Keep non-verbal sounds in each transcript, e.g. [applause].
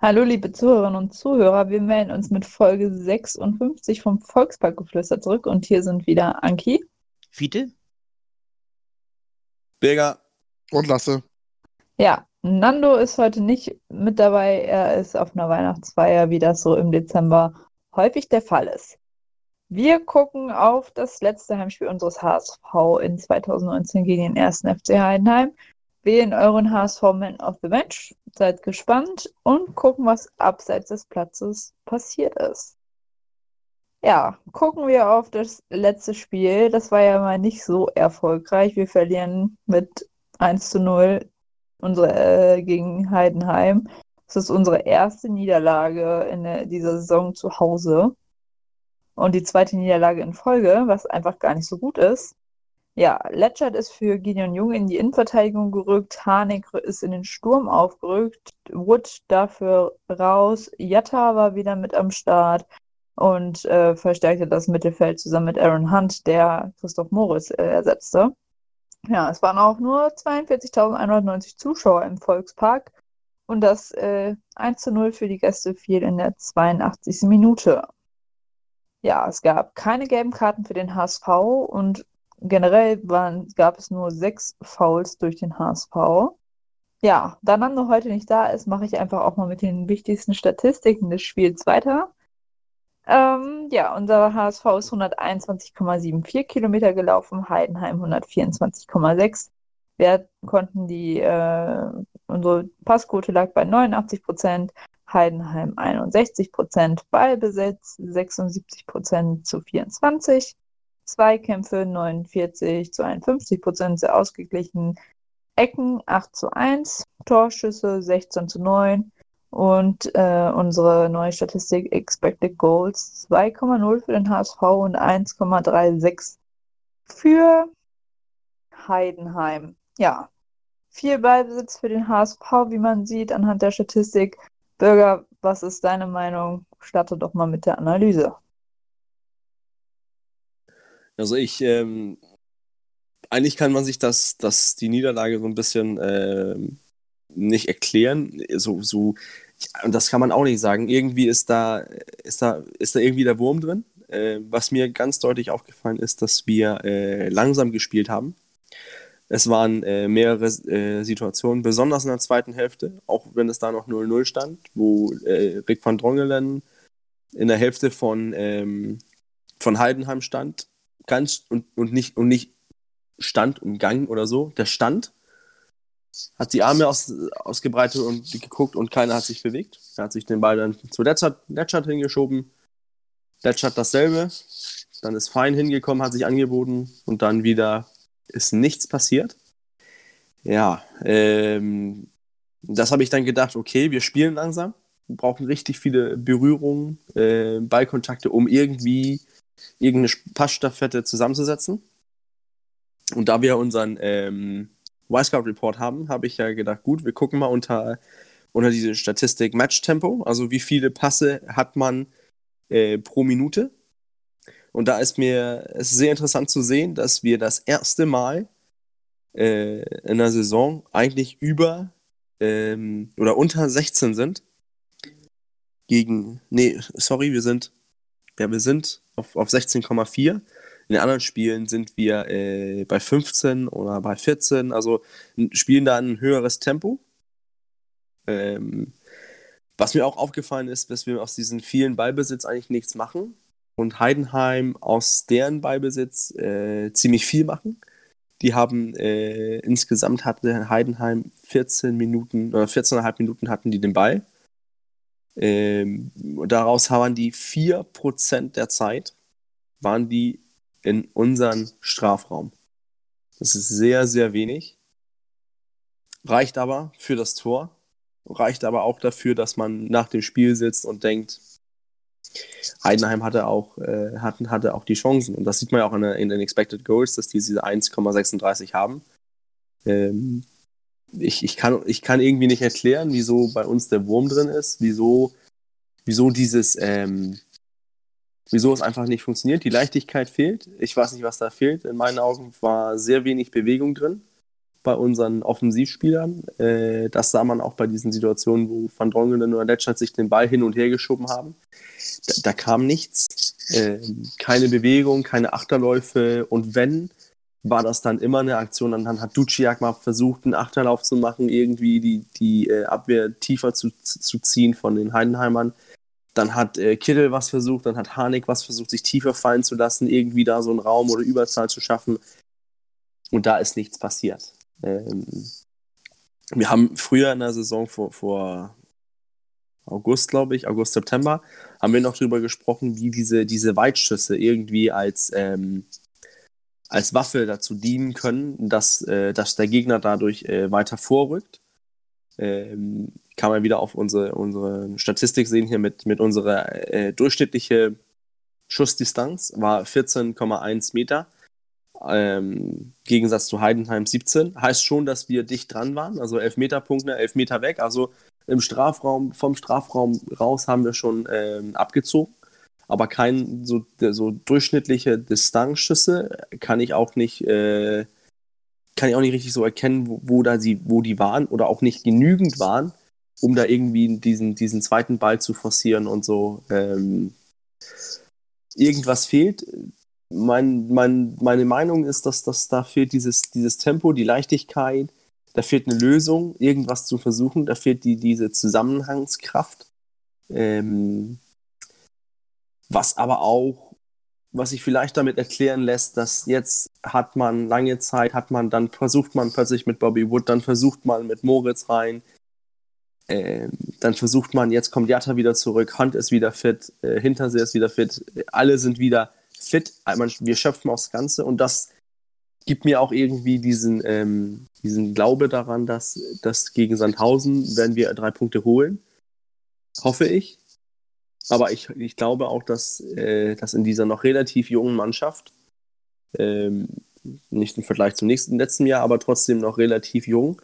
Hallo liebe Zuhörerinnen und Zuhörer, wir melden uns mit Folge 56 vom Volksparkgeflüster zurück und hier sind wieder Anki. Fiete? Birger. Und Lasse. Ja, Nando ist heute nicht mit dabei, er ist auf einer Weihnachtsfeier, wie das so im Dezember häufig der Fall ist. Wir gucken auf das letzte Heimspiel unseres HSV in 2019 gegen den 1. FC Heidenheim, wählen euren HSV Man of the Match, seid gespannt und gucken, was abseits des Platzes passiert ist. Ja, gucken wir auf das letzte Spiel. Das war ja mal nicht so erfolgreich. Wir verlieren mit 1 zu 0 unsere, äh, gegen Heidenheim. Das ist unsere erste Niederlage in dieser Saison zu Hause. Und die zweite Niederlage in Folge, was einfach gar nicht so gut ist. Ja, Letschert ist für Gideon Jung in die Innenverteidigung gerückt, Harnik ist in den Sturm aufgerückt, Wood dafür raus, Jatta war wieder mit am Start und äh, verstärkte das Mittelfeld zusammen mit Aaron Hunt, der Christoph Moritz äh, ersetzte. Ja, es waren auch nur 42.190 Zuschauer im Volkspark und das äh, 1 zu 0 für die Gäste fiel in der 82. Minute. Ja, es gab keine gelben Karten für den HSV und generell waren, gab es nur sechs Fouls durch den HSV. Ja, da Nando heute nicht da ist, mache ich einfach auch mal mit den wichtigsten Statistiken des Spiels weiter. Ähm, ja, unser HSV ist 121,74 Kilometer gelaufen, Heidenheim 124,6. Wir konnten die, äh, unsere Passquote lag bei 89 Prozent, Heidenheim 61 Prozent, Ballbesitz 76 Prozent zu 24, Zweikämpfe 49 zu 51 Prozent, sehr ausgeglichen, Ecken 8 zu 1, Torschüsse 16 zu 9 und äh, unsere neue Statistik Expected Goals 2,0 für den HSV und 1,36 für Heidenheim. Ja, viel Ballbesitz für den HSV, wie man sieht anhand der Statistik. Bürger, was ist deine Meinung? Starte doch mal mit der Analyse. Also ich, ähm, eigentlich kann man sich das, das, die Niederlage so ein bisschen ähm, nicht erklären. So, so, und das kann man auch nicht sagen. Irgendwie ist da, ist da, ist da irgendwie der Wurm drin. Äh, was mir ganz deutlich aufgefallen ist, dass wir äh, langsam gespielt haben. Es waren äh, mehrere äh, Situationen, besonders in der zweiten Hälfte, auch wenn es da noch 0-0 stand, wo äh, Rick van Drongelen in der Hälfte von, ähm, von Heidenheim stand ganz und, und, nicht, und nicht stand und Gang oder so, der stand, hat die Arme aus, ausgebreitet und geguckt und keiner hat sich bewegt. Er hat sich den Ball dann zu Letschert, hingeschoben. Letschert dasselbe. Dann ist Fein hingekommen, hat sich angeboten und dann wieder ist nichts passiert. Ja, ähm, das habe ich dann gedacht, okay, wir spielen langsam, brauchen richtig viele Berührungen, äh, Ballkontakte, um irgendwie irgendeine Passstaffette zusammenzusetzen. Und da wir unseren ähm, Y-Scout Report haben, habe ich ja gedacht, gut, wir gucken mal unter, unter diese Statistik Match-Tempo, also wie viele Passe hat man äh, pro Minute. Und da ist mir ist sehr interessant zu sehen, dass wir das erste Mal äh, in der Saison eigentlich über ähm, oder unter 16 sind. Gegen, nee, sorry, wir sind, ja, wir sind auf, auf 16,4. In den anderen Spielen sind wir äh, bei 15 oder bei 14, also spielen da ein höheres Tempo. Ähm, was mir auch aufgefallen ist, dass wir aus diesen vielen Ballbesitz eigentlich nichts machen und Heidenheim aus deren Ballbesitz äh, ziemlich viel machen. Die haben äh, insgesamt hatte Heidenheim 14 Minuten oder 14,5 Minuten hatten die den Ball. Ähm, daraus haben die 4% der Zeit waren die in unseren Strafraum. Das ist sehr, sehr wenig. Reicht aber für das Tor. Reicht aber auch dafür, dass man nach dem Spiel sitzt und denkt, Heidenheim hatte auch, äh, hatten, hatte auch die Chancen. Und das sieht man ja auch in, in den Expected Goals, dass die diese 1,36 haben. Ähm, ich, ich, kann, ich kann irgendwie nicht erklären, wieso bei uns der Wurm drin ist, wieso, wieso dieses, ähm, wieso es einfach nicht funktioniert. Die Leichtigkeit fehlt. Ich weiß nicht, was da fehlt. In meinen Augen war sehr wenig Bewegung drin bei unseren Offensivspielern. Äh, das sah man auch bei diesen Situationen, wo Van Drongelen und Letschert sich den Ball hin und her geschoben haben. Da, da kam nichts. Äh, keine Bewegung, keine Achterläufe. Und wenn, war das dann immer eine Aktion. Dann hat Duciak mal versucht, einen Achterlauf zu machen, irgendwie die, die äh, Abwehr tiefer zu, zu ziehen von den Heidenheimern. Dann hat äh, Kittel was versucht, dann hat Harnik was versucht, sich tiefer fallen zu lassen, irgendwie da so einen Raum oder Überzahl zu schaffen. Und da ist nichts passiert. Ähm, wir haben früher in der Saison vor, vor August, glaube ich, August, September, haben wir noch darüber gesprochen, wie diese, diese Weitschüsse irgendwie als, ähm, als Waffe dazu dienen können, dass, äh, dass der Gegner dadurch äh, weiter vorrückt. Ähm, kann man wieder auf unsere, unsere Statistik sehen hier mit, mit unserer äh, durchschnittliche Schussdistanz war 14,1 Meter. Ähm, Gegensatz zu Heidenheim 17. Heißt schon, dass wir dicht dran waren, also 11 Meter Punkte, 11 Meter weg. Also im Strafraum, vom Strafraum raus haben wir schon ähm, abgezogen. Aber kein so, so durchschnittliche Distanzschüsse kann ich auch nicht, äh, kann ich auch nicht richtig so erkennen, wo, wo, da sie, wo die waren oder auch nicht genügend waren, um da irgendwie diesen, diesen zweiten Ball zu forcieren und so. Ähm, irgendwas fehlt mein, mein, meine Meinung ist, dass, dass da fehlt dieses, dieses Tempo, die Leichtigkeit, da fehlt eine Lösung, irgendwas zu versuchen, da fehlt die, diese Zusammenhangskraft. Ähm, was aber auch, was sich vielleicht damit erklären lässt, dass jetzt hat man lange Zeit, hat man, dann versucht man plötzlich mit Bobby Wood, dann versucht man mit Moritz rein, ähm, dann versucht man, jetzt kommt Jatta wieder zurück, Hunt ist wieder fit, äh, Hintersee ist wieder fit, alle sind wieder fit, wir schöpfen aufs Ganze und das gibt mir auch irgendwie diesen, ähm, diesen Glaube daran, dass, dass gegen Sandhausen werden wir drei Punkte holen. Hoffe ich. Aber ich, ich glaube auch, dass, äh, dass in dieser noch relativ jungen Mannschaft, ähm, nicht im Vergleich zum nächsten letzten Jahr, aber trotzdem noch relativ jung,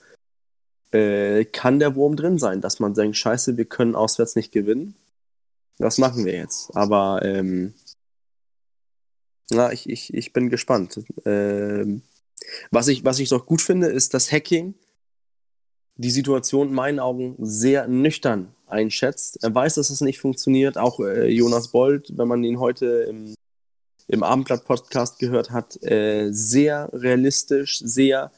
äh, kann der Wurm drin sein, dass man denkt, scheiße, wir können auswärts nicht gewinnen. Das machen wir jetzt. Aber ähm, na, ich, ich, ich bin gespannt. Ähm, was, ich, was ich doch gut finde, ist, dass Hacking die Situation in meinen Augen sehr nüchtern einschätzt. Er weiß, dass es nicht funktioniert. Auch äh, Jonas Bold, wenn man ihn heute im, im Abendblatt-Podcast gehört hat, äh, sehr realistisch, sehr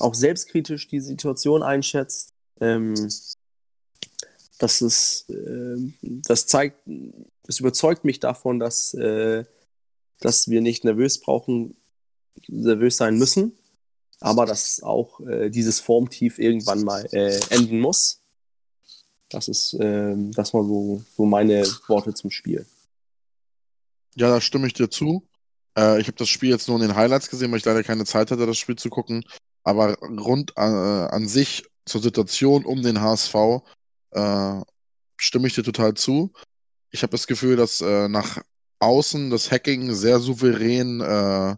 auch selbstkritisch die Situation einschätzt. Ähm, das ist, äh, das zeigt, das überzeugt mich davon, dass äh, dass wir nicht nervös brauchen, nervös sein müssen, aber dass auch äh, dieses Formtief irgendwann mal äh, enden muss. Das ist, äh, das mal so, so meine Worte zum Spiel. Ja, da stimme ich dir zu. Äh, ich habe das Spiel jetzt nur in den Highlights gesehen, weil ich leider keine Zeit hatte, das Spiel zu gucken. Aber rund an, äh, an sich zur Situation um den HSV äh, stimme ich dir total zu. Ich habe das Gefühl, dass äh, nach außen das Hacking sehr souverän äh,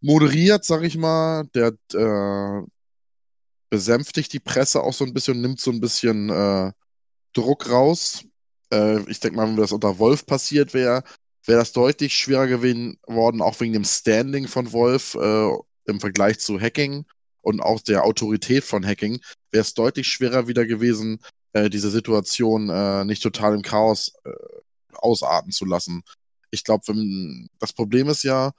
moderiert, sag ich mal. Der äh, besänftigt die Presse auch so ein bisschen, nimmt so ein bisschen äh, Druck raus. Äh, ich denke mal, wenn das unter Wolf passiert wäre, wäre das deutlich schwerer gewesen worden, auch wegen dem Standing von Wolf äh, im Vergleich zu Hacking und auch der Autorität von Hacking, wäre es deutlich schwerer wieder gewesen, äh, diese Situation äh, nicht total im Chaos äh, ausarten zu lassen. Ich glaube, das Problem ist ja,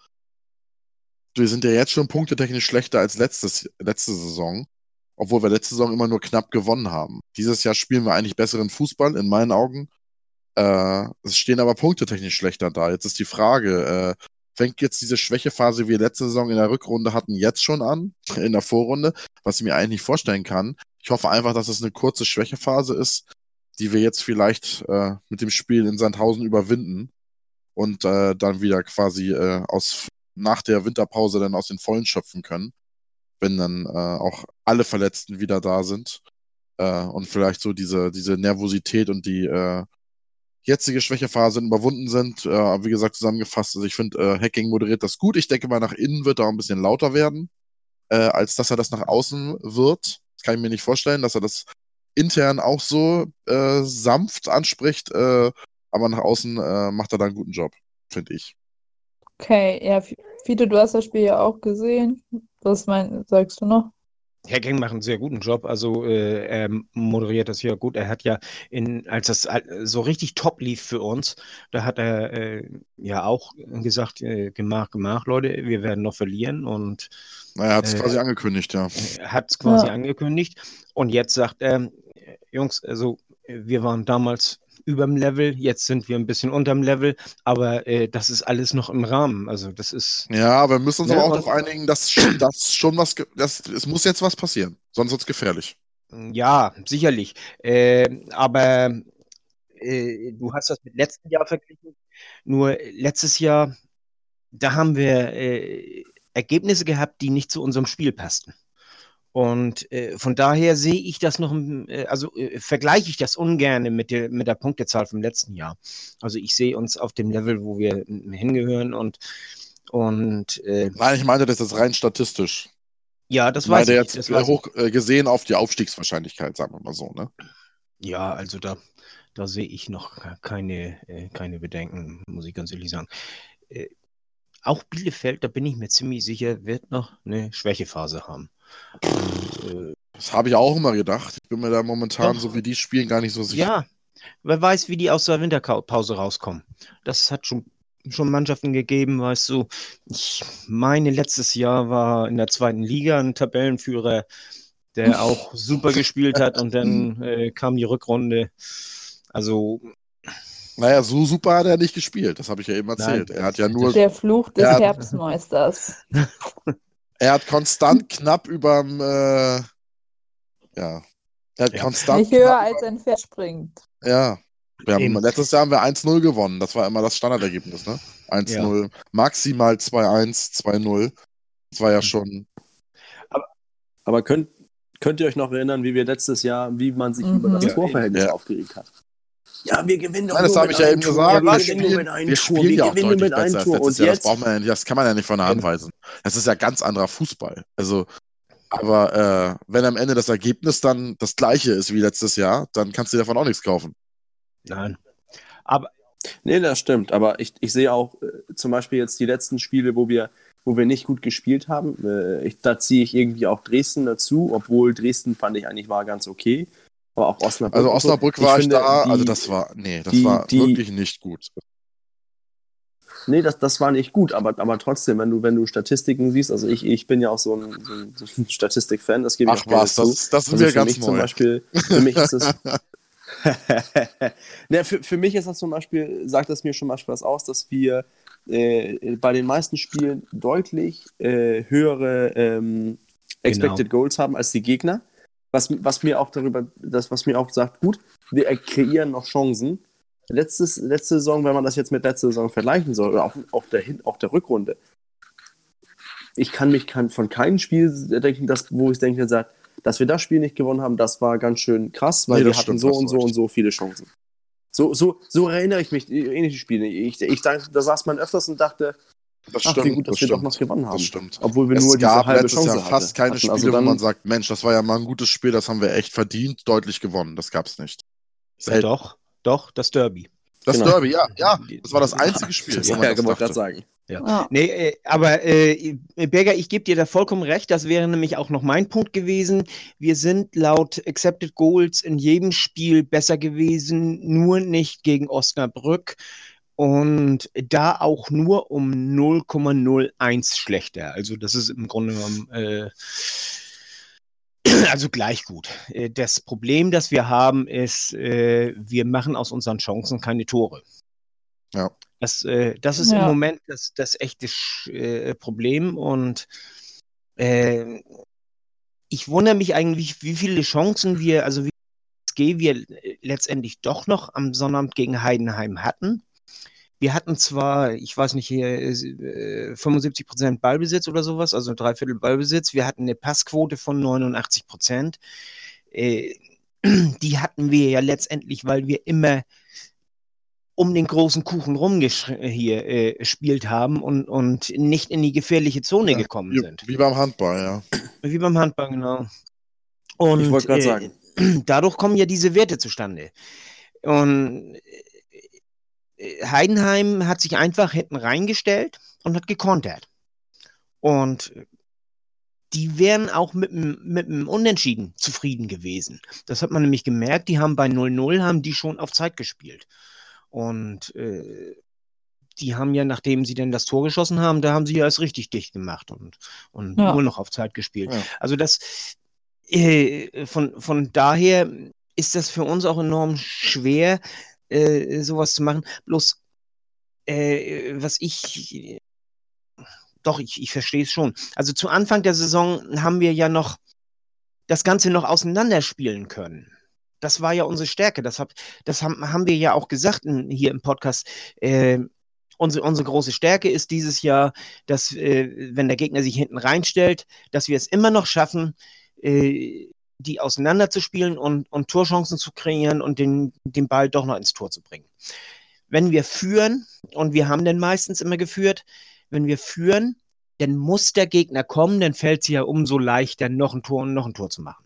wir sind ja jetzt schon punktetechnisch schlechter als letztes, letzte Saison, obwohl wir letzte Saison immer nur knapp gewonnen haben. Dieses Jahr spielen wir eigentlich besseren Fußball, in meinen Augen. Äh, es stehen aber punktetechnisch schlechter da. Jetzt ist die Frage, äh, fängt jetzt diese Schwächephase, wie wir letzte Saison in der Rückrunde hatten, jetzt schon an, [laughs] in der Vorrunde, was ich mir eigentlich nicht vorstellen kann. Ich hoffe einfach, dass es eine kurze Schwächephase ist, die wir jetzt vielleicht äh, mit dem Spiel in Sandhausen überwinden und äh, dann wieder quasi äh, aus nach der Winterpause dann aus den Vollen schöpfen können, wenn dann äh, auch alle Verletzten wieder da sind äh, und vielleicht so diese diese Nervosität und die äh, jetzige Schwächephasen überwunden sind. Äh, wie gesagt, zusammengefasst, also ich finde, äh, Hacking moderiert das gut. Ich denke mal, nach innen wird er auch ein bisschen lauter werden, äh, als dass er das nach außen wird. Das kann ich mir nicht vorstellen, dass er das intern auch so äh, sanft anspricht, äh, aber nach außen äh, macht er da einen guten Job, finde ich. Okay, ja, Fiete, du hast das Spiel ja auch gesehen. Was mein, sagst du noch? Herr Geng macht einen sehr guten Job. Also äh, er moderiert das hier gut. Er hat ja, in, als das so richtig top lief für uns, da hat er äh, ja auch gesagt, äh, gemacht, gemacht, Leute, wir werden noch verlieren. Und naja, er hat es äh, quasi angekündigt, ja. Hat es quasi ja. angekündigt. Und jetzt sagt er, Jungs, also wir waren damals über dem Level, jetzt sind wir ein bisschen unterm Level, aber äh, das ist alles noch im Rahmen. Also das ist. Ja, wir müssen uns ja, aber auch darauf einigen, dass, [clears throat] dass schon was, dass, es muss jetzt was passieren, sonst wird es gefährlich. Ja, sicherlich. Äh, aber äh, du hast das mit letztem Jahr verglichen. Nur letztes Jahr, da haben wir äh, Ergebnisse gehabt, die nicht zu unserem Spiel passten. Und äh, von daher sehe ich das noch, äh, also äh, vergleiche ich das ungern mit der, mit der Punktezahl vom letzten Jahr. Also ich sehe uns auf dem Level, wo wir hingehören und, und äh, Nein, ich meine, das ist rein statistisch. Ja, das weiß ich. jetzt hoch äh, gesehen auf die Aufstiegswahrscheinlichkeit, sagen wir mal so, ne? Ja, also da, da sehe ich noch keine, äh, keine Bedenken, muss ich ganz ehrlich sagen. auch Bielefeld, da bin ich mir ziemlich sicher, wird noch eine Schwächephase haben. Äh, das habe ich auch immer gedacht. Ich bin mir da momentan, Doch. so wie die spielen, gar nicht so sicher. Ja, wer weiß, wie die aus der Winterpause rauskommen. Das hat schon, schon Mannschaften gegeben, weißt du. Ich meine, letztes Jahr war in der zweiten Liga ein Tabellenführer, der auch super gespielt hat und dann [laughs] äh, kam die Rückrunde. Also. Naja, so super hat er nicht gespielt, das habe ich ja eben erzählt. Nein, er hat ja nur. Der Fluch des Herbstmeisters. [laughs] Er hat konstant knapp überm, äh, ja. Er hat ja. konstant. Nicht höher als ein Pferd springt. Ja. Wir haben, letztes Jahr haben wir 1-0 gewonnen. Das war immer das Standardergebnis, ne? 1-0. Ja. Maximal 2-1, 2-0. Das war ja schon. Aber, aber könnt, könnt ihr euch noch erinnern, wie wir letztes Jahr, wie man sich mhm. über das Torverhältnis ja. aufgeregt hat? Ja, wir gewinnen doch Nein, das habe ich ja eben gesagt. Wir, spielen, wir spielen ja auch deutlich besser als letztes Jahr. Das, braucht man ja, das kann man ja nicht von der Hand weisen. Das ist ja ganz anderer Fußball. Also, aber äh, wenn am Ende das Ergebnis dann das gleiche ist wie letztes Jahr, dann kannst du davon auch nichts kaufen. Nein. Aber. Nee, das stimmt. Aber ich, ich sehe auch äh, zum Beispiel jetzt die letzten Spiele, wo wir, wo wir nicht gut gespielt haben. Äh, ich, da ziehe ich irgendwie auch Dresden dazu, obwohl Dresden fand ich eigentlich war ganz okay. Aber auch Osnabrück. Also Osnabrück war ich, ich da, die, also das war, nee, das die, war die, wirklich nicht gut. Nee, das, das war nicht gut, aber, aber trotzdem, wenn du, wenn du Statistiken siehst, also ich, ich bin ja auch so ein, so ein, so ein Statistik-Fan, das gebe ich Ach auch was, das, zu. das ist also mir ganz neu. Zum Beispiel, für mich ist es. [laughs] ne, für, für mich ist das zum Beispiel, sagt das mir schon mal was aus, dass wir äh, bei den meisten Spielen deutlich äh, höhere ähm, Expected genau. Goals haben als die Gegner was, was mir auch darüber, das, was mir auch sagt, gut, wir kreieren noch Chancen. Letztes, letzte Saison, wenn man das jetzt mit letzter Saison vergleichen soll, oder auch, auch, der, auch der Rückrunde, ich kann mich kann von keinem Spiel denken, dass, wo ich denke, sagt, dass wir das Spiel nicht gewonnen haben, das war ganz schön krass, weil nee, wir hatten so und so und so viele Chancen. So, so, so erinnere ich mich, ähnliche Spiele. Ich, ich, dachte, da saß man öfters und dachte, das Ach, stimmt, wie gut, dass das wir stimmt. doch noch gewonnen haben. Das stimmt. Obwohl wir es nur gab diese halbe Chance Jahr fast keine Spiele, also dann, wo man sagt, Mensch, das war ja mal ein gutes Spiel, das haben wir echt verdient, deutlich gewonnen. Das gab es nicht. Ja, doch, doch, das Derby. Das genau. Derby, ja, ja. Das war das einzige Spiel. Ja, ja wollte gerade sagen. Ja. ja. Nee, äh, aber äh, Berger, ich gebe dir da vollkommen recht. Das wäre nämlich auch noch mein Punkt gewesen. Wir sind laut Accepted Goals in jedem Spiel besser gewesen, nur nicht gegen Osnabrück und da auch nur um 0,01 schlechter. Also das ist im Grunde genommen äh, [clears throat] also gleich gut. Äh, das Problem, das wir haben, ist, äh, wir machen aus unseren Chancen keine Tore. Ja. Das, äh, das ist ja. im Moment das, das echte äh, Problem und äh, ich wundere mich eigentlich, wie viele Chancen wir, also wie wir letztendlich doch noch am Sonnabend gegen Heidenheim hatten. Wir hatten zwar, ich weiß nicht, hier äh, 75 Prozent Ballbesitz oder sowas, also drei Viertel Ballbesitz. Wir hatten eine Passquote von 89 Prozent. Äh, [clears throat] die hatten wir ja letztendlich, weil wir immer um den großen Kuchen rum hier äh, gespielt haben und, und nicht in die gefährliche Zone ja, gekommen wie, sind. Wie beim Handball, ja. Wie beim Handball, genau. Und, ich wollte gerade äh, sagen. [clears throat] Dadurch kommen ja diese Werte zustande. Und äh, Heidenheim hat sich einfach hinten reingestellt und hat gekontert. Und die wären auch mit dem Unentschieden zufrieden gewesen. Das hat man nämlich gemerkt, die haben bei 0-0, haben die schon auf Zeit gespielt. Und äh, die haben ja, nachdem sie dann das Tor geschossen haben, da haben sie ja es richtig dicht gemacht und, und ja. nur noch auf Zeit gespielt. Ja. Also das äh, von, von daher ist das für uns auch enorm schwer, äh, sowas zu machen. Bloß äh, was ich doch, ich, ich verstehe es schon. Also zu Anfang der Saison haben wir ja noch das Ganze noch auseinanderspielen können das war ja unsere Stärke. Das, hab, das haben, haben wir ja auch gesagt in, hier im Podcast. Äh, unsere, unsere große Stärke ist dieses Jahr, dass, äh, wenn der Gegner sich hinten reinstellt, dass wir es immer noch schaffen, äh, die auseinanderzuspielen und, und Torchancen zu kreieren und den, den Ball doch noch ins Tor zu bringen. Wenn wir führen, und wir haben dann meistens immer geführt, wenn wir führen, dann muss der Gegner kommen, dann fällt es ja umso leichter, noch ein Tor und noch ein Tor zu machen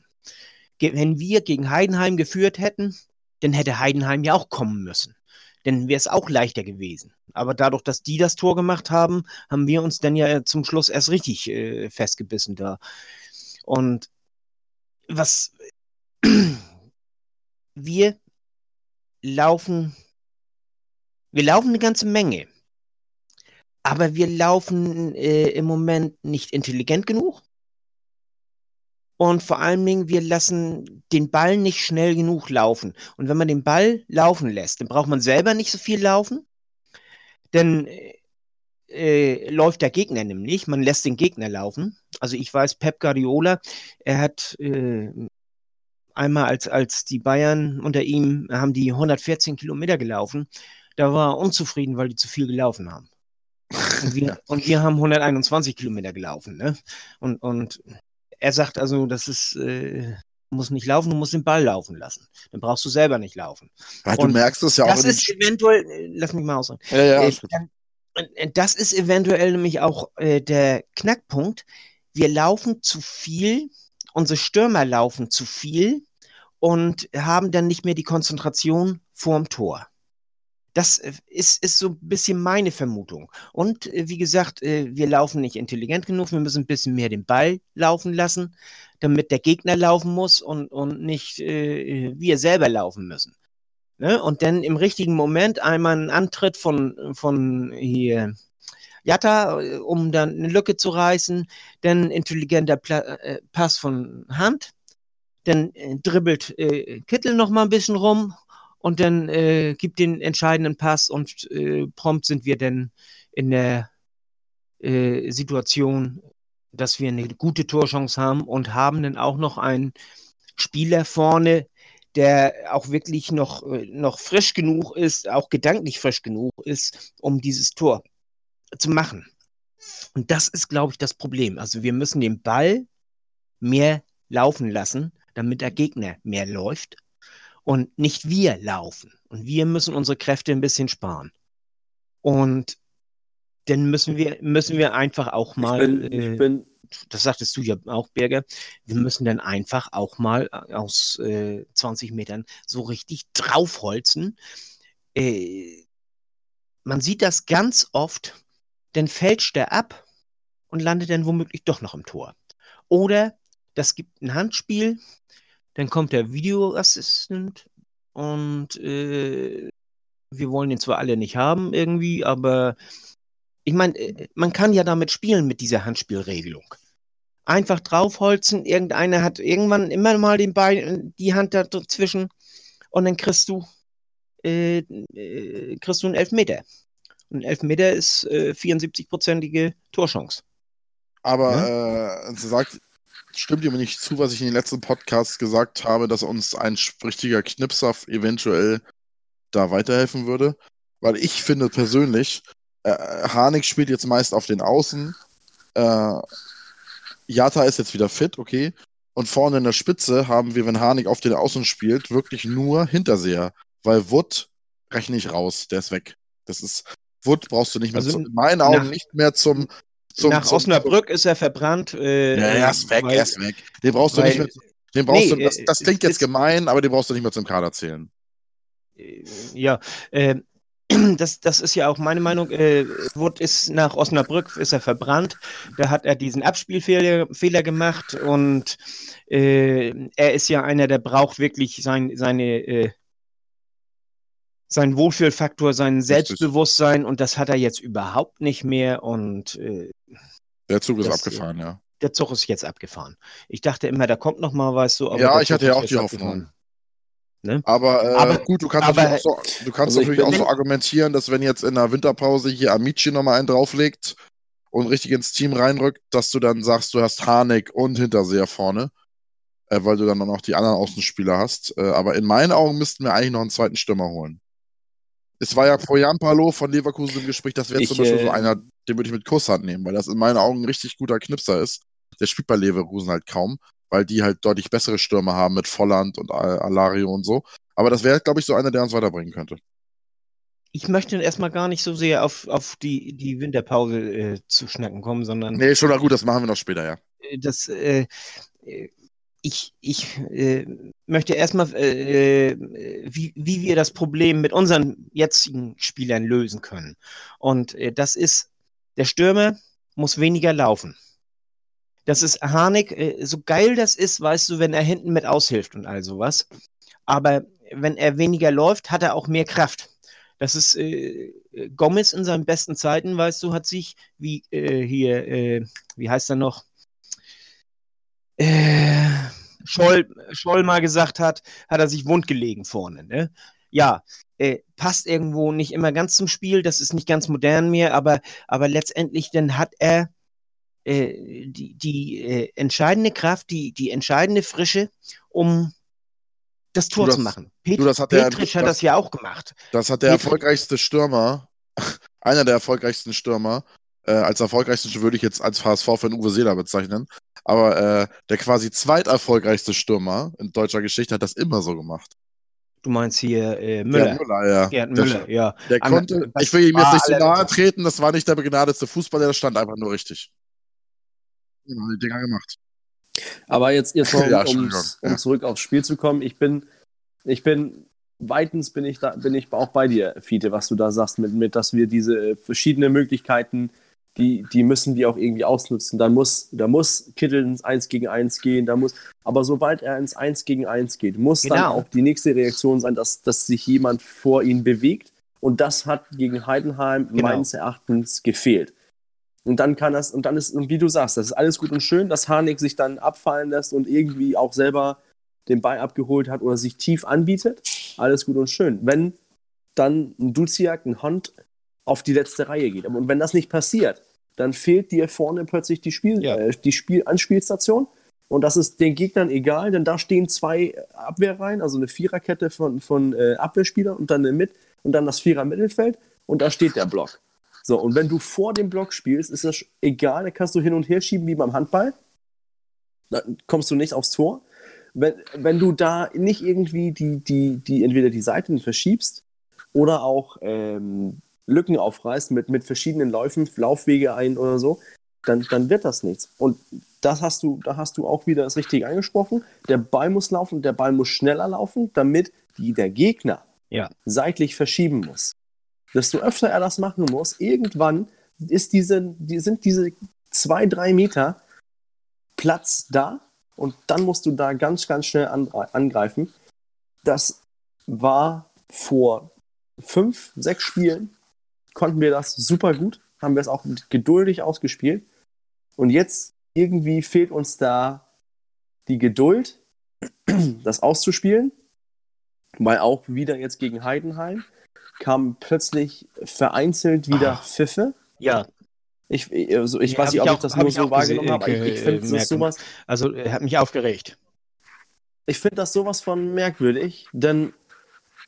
wenn wir gegen Heidenheim geführt hätten, dann hätte Heidenheim ja auch kommen müssen. Dann wäre es auch leichter gewesen. Aber dadurch, dass die das Tor gemacht haben, haben wir uns dann ja zum Schluss erst richtig äh, festgebissen da. Und was [clears throat] wir laufen, wir laufen eine ganze Menge. Aber wir laufen äh, im Moment nicht intelligent genug. Und vor allen Dingen, wir lassen den Ball nicht schnell genug laufen. Und wenn man den Ball laufen lässt, dann braucht man selber nicht so viel laufen. Dann äh, läuft der Gegner nämlich. Man lässt den Gegner laufen. Also ich weiß, Pep Guardiola, er hat äh, einmal als, als die Bayern unter ihm haben die 114 Kilometer gelaufen. Da war er unzufrieden, weil die zu viel gelaufen haben. Und wir, [laughs] und wir haben 121 Kilometer gelaufen. Ne? Und, und er sagt also, das ist, äh, muss nicht laufen, du musst den Ball laufen lassen. Dann brauchst du selber nicht laufen. Ja, du merkst es ja auch. Das ist eventuell, äh, lass mich mal aussagen. Ja, ja, äh, äh, das ist eventuell nämlich auch äh, der Knackpunkt. Wir laufen zu viel, unsere Stürmer laufen zu viel und haben dann nicht mehr die Konzentration vorm Tor. Das äh, ist, ist so ein bisschen meine Vermutung. Und äh, wie gesagt, äh, wir laufen nicht intelligent genug. Wir müssen ein bisschen mehr den Ball laufen lassen, damit der Gegner laufen muss und, und nicht äh, wir selber laufen müssen. Ne? Und dann im richtigen Moment einmal einen Antritt von, von hier Jatta, um dann eine Lücke zu reißen, dann intelligenter Pla äh, Pass von Hand, dann äh, dribbelt äh, Kittel noch mal ein bisschen rum. Und dann äh, gibt den entscheidenden Pass und äh, prompt sind wir dann in der äh, Situation, dass wir eine gute Torchance haben und haben dann auch noch einen Spieler vorne, der auch wirklich noch, äh, noch frisch genug ist, auch gedanklich frisch genug ist, um dieses Tor zu machen. Und das ist, glaube ich, das Problem. Also wir müssen den Ball mehr laufen lassen, damit der Gegner mehr läuft und nicht wir laufen. Und wir müssen unsere Kräfte ein bisschen sparen. Und dann müssen wir, müssen wir einfach auch mal, ich bin, äh, ich bin, das sagtest du ja auch, Berger, wir müssen dann einfach auch mal aus äh, 20 Metern so richtig draufholzen. Äh, man sieht das ganz oft, dann fälscht er ab und landet dann womöglich doch noch im Tor. Oder das gibt ein Handspiel, dann kommt der Videoassistent und äh, wir wollen ihn zwar alle nicht haben irgendwie, aber ich meine, äh, man kann ja damit spielen mit dieser Handspielregelung. Einfach draufholzen, irgendeiner hat irgendwann immer mal den Bein, die Hand dazwischen und dann kriegst du, äh, äh, kriegst du einen Elfmeter. Und ein Elfmeter ist äh, 74-prozentige Torchance. Aber ja? äh, sagt, stimmt ihm nicht zu, was ich in den letzten Podcasts gesagt habe, dass uns ein richtiger Knipser eventuell da weiterhelfen würde. Weil ich finde persönlich, äh, Harnik spielt jetzt meist auf den Außen. Äh, Jata ist jetzt wieder fit, okay. Und vorne in der Spitze haben wir, wenn Harnik auf den Außen spielt, wirklich nur Hinterseher. Weil Wood rechne ich raus. Der ist weg. Das ist, Wood brauchst du nicht mehr, Also zu, in meinen Augen nach- nicht mehr zum, zum Nach zum, Osnabrück ist er verbrannt. Äh, Ja, er ist weg, weil- er ist weg. Den brauchst du weil- nicht mehr. Den brauchst Nee, du, das, äh, das klingt jetzt ist- gemein, aber den brauchst du nicht mehr zum Kader zählen. Äh, Ja, äh, das, das ist ja auch meine Meinung. Äh, Wood ist nach Osnabrück, ist er verbrannt. Da hat er diesen Abspielfehler Fehler gemacht und äh, er ist ja einer, der braucht wirklich sein, seine, äh, seinen Wohlfühlfaktor, sein Selbstbewusstsein und das hat er jetzt überhaupt nicht mehr und äh, Der Zug ist Das, abgefahren, ja. der Zug ist jetzt abgefahren. Ich dachte immer, da kommt noch mal was so. aber Ja, ich hatte ja auch die abgefahren. Aber, äh, Aber- gut, du kannst aber- natürlich auch so, du kannst Also ich natürlich auch so argumentieren, dass wenn jetzt in der Winterpause hier Amici nochmal einen drauflegt und richtig ins Team reinrückt, dass du dann sagst, du hast Harnik und Hinterseher vorne, äh, weil du dann auch noch die anderen Außenspieler hast. Äh, aber in meinen Augen müssten wir eigentlich noch einen zweiten Stürmer holen. Es war ja vor Jan Palo von Leverkusen im Gespräch, das wäre zum Beispiel so äh, einer, den würde ich mit Kusshand nehmen, weil das in meinen Augen ein richtig guter Knipser ist. Der spielt bei Leverkusen halt kaum, weil die halt deutlich bessere Stürmer haben mit Volland und Al- Alario und so. Aber das wäre, glaube ich, so einer, der uns weiterbringen könnte. Ich möchte erstmal gar nicht so sehr auf, auf die, die Winterpause äh, zu schnacken kommen, sondern Nee, schon mal gut, das machen wir noch später, ja. äh, das, äh, äh, ich, ich äh, möchte erstmal, äh, äh, wie, wie wir das Problem mit unseren jetzigen Spielern lösen können. Und äh, das ist, der Stürmer muss weniger laufen. Das ist Harnik, äh, so geil das ist, weißt du, wenn er hinten mit aushilft und all sowas. Aber wenn er weniger läuft, hat er auch mehr Kraft. Das ist äh, Gomez in seinen besten Zeiten, weißt du, hat sich, wie äh, hier, äh, wie heißt er noch? Äh, Scholl, Scholl mal gesagt hat, hat er sich wundgelegen vorne. Ne? Ja, äh, passt irgendwo nicht immer ganz zum Spiel, das ist nicht ganz modern mehr, aber, aber letztendlich dann hat er äh, die, die äh, entscheidende Kraft, die, die entscheidende Frische, um das Tor das- zu machen. Pet du, das hat der- Petric hat das- das ja auch gemacht. Das hat der Petric- erfolgreichste Stürmer, [laughs] einer der erfolgreichsten Stürmer, äh, als erfolgreichsten würde ich jetzt als HSV-Fan Uwe Seeler bezeichnen, aber äh, der quasi zweiterfolgreichste Stürmer in deutscher Geschichte hat das immer so gemacht. Du meinst hier äh, Müller. Gerd Müller, ja. Gerd Der- Müller, ja. Der konnte, ich will ihm jetzt nicht so nahe treten, das war nicht der begnadete Fußballer, der stand einfach nur richtig. Genau, die Dinger gemacht. Aber jetzt, jetzt noch, [laughs] Ja, um, um ja. zurück aufs Spiel zu kommen, ich bin, ich bin, weitens bin ich da, bin ich auch bei dir, Fiete, was du da sagst, mit, mit dass wir diese äh, verschiedenen Möglichkeiten, die, die müssen wir auch irgendwie ausnutzen. Da muss, da muss Kittel ins 1 gegen 1 gehen, da muss, aber sobald er ins 1 gegen 1 geht, muss dann Genau. auch die nächste Reaktion sein, dass, dass sich jemand vor ihn bewegt. Und das hat gegen Heidenheim Genau. meines Erachtens gefehlt. Und dann kann das, und dann ist, und wie du sagst, das ist alles gut und schön, dass Harnik sich dann abfallen lässt und irgendwie auch selber den Ball abgeholt hat oder sich tief anbietet. Alles gut und schön. Wenn dann ein Duziak, ein Hond auf die letzte Reihe geht. Und wenn das nicht passiert, dann fehlt dir vorne plötzlich die, Spiel, Ja. äh, die Spiel Anspielstation. Und das ist den Gegnern egal, denn da stehen zwei Abwehrreihen, also eine Viererkette von, von äh, Abwehrspielern und dann eine Mit und dann das Vierer Mittelfeld und da steht der Block. So, und wenn du vor dem Block spielst, ist das egal, da kannst du hin und her schieben wie beim Handball. Dann kommst du nicht aufs Tor. Wenn, wenn du da nicht irgendwie die, die, die entweder die Seiten verschiebst oder auch ähm, Lücken aufreißt mit, mit verschiedenen Läufen, Laufwege ein oder so, dann, dann wird das nichts. Und das hast du, da hast du auch wieder das Richtige angesprochen. Der Ball muss laufen, der Ball muss schneller laufen, damit die, der Gegner Ja. seitlich verschieben muss. Desto öfter er das machen muss, irgendwann ist diese, die, sind diese zwei, drei Meter Platz da und dann musst du da ganz, ganz schnell an, angreifen. Das war vor fünf, sechs Spielen, konnten wir das super gut, haben wir es auch geduldig ausgespielt. Und jetzt irgendwie fehlt uns da die Geduld, das auszuspielen, weil auch wieder jetzt gegen Heidenheim kamen plötzlich vereinzelt wieder Ah. Pfiffe. Ja, Ich, also ich Ja, weiß nicht, ob ich das nur ich so wahrgenommen habe, ich, ich finde das merken. sowas, also er hat mich aufgeregt. ich finde das sowas von merkwürdig, denn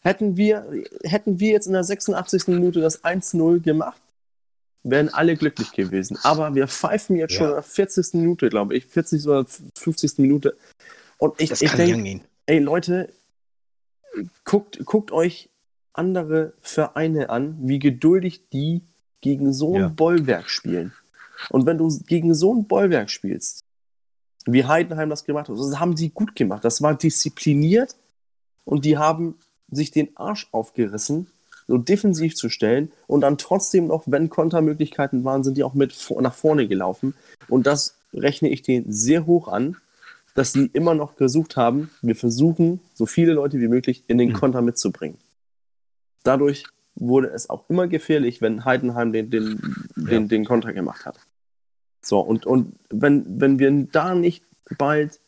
hätten wir, hätten wir jetzt in der 86. Minute das 1-0 gemacht, wären alle glücklich gewesen. Aber wir pfeifen jetzt schon Ja. in der 40. Minute, glaube ich, 40. oder 50. Minute. Und ich, Das ich denke, ey Leute, guckt, guckt euch andere Vereine an, wie geduldig die gegen so ein Ja. Bollwerk spielen. Und wenn du gegen so ein Bollwerk spielst, wie Heidenheim das gemacht hat, das haben sie gut gemacht. Das war diszipliniert und die haben sich den Arsch aufgerissen, so defensiv zu stellen und dann trotzdem noch, wenn Kontermöglichkeiten waren, sind die auch mit nach vorne gelaufen. Und das rechne ich denen sehr hoch an, dass sie immer noch gesucht haben, wir versuchen, so viele Leute wie möglich in den Mhm. Konter mitzubringen. Dadurch wurde es auch immer gefährlich, wenn Heidenheim den, den, den, Ja. den Konter gemacht hat. So, und, und wenn, wenn wir da nicht bald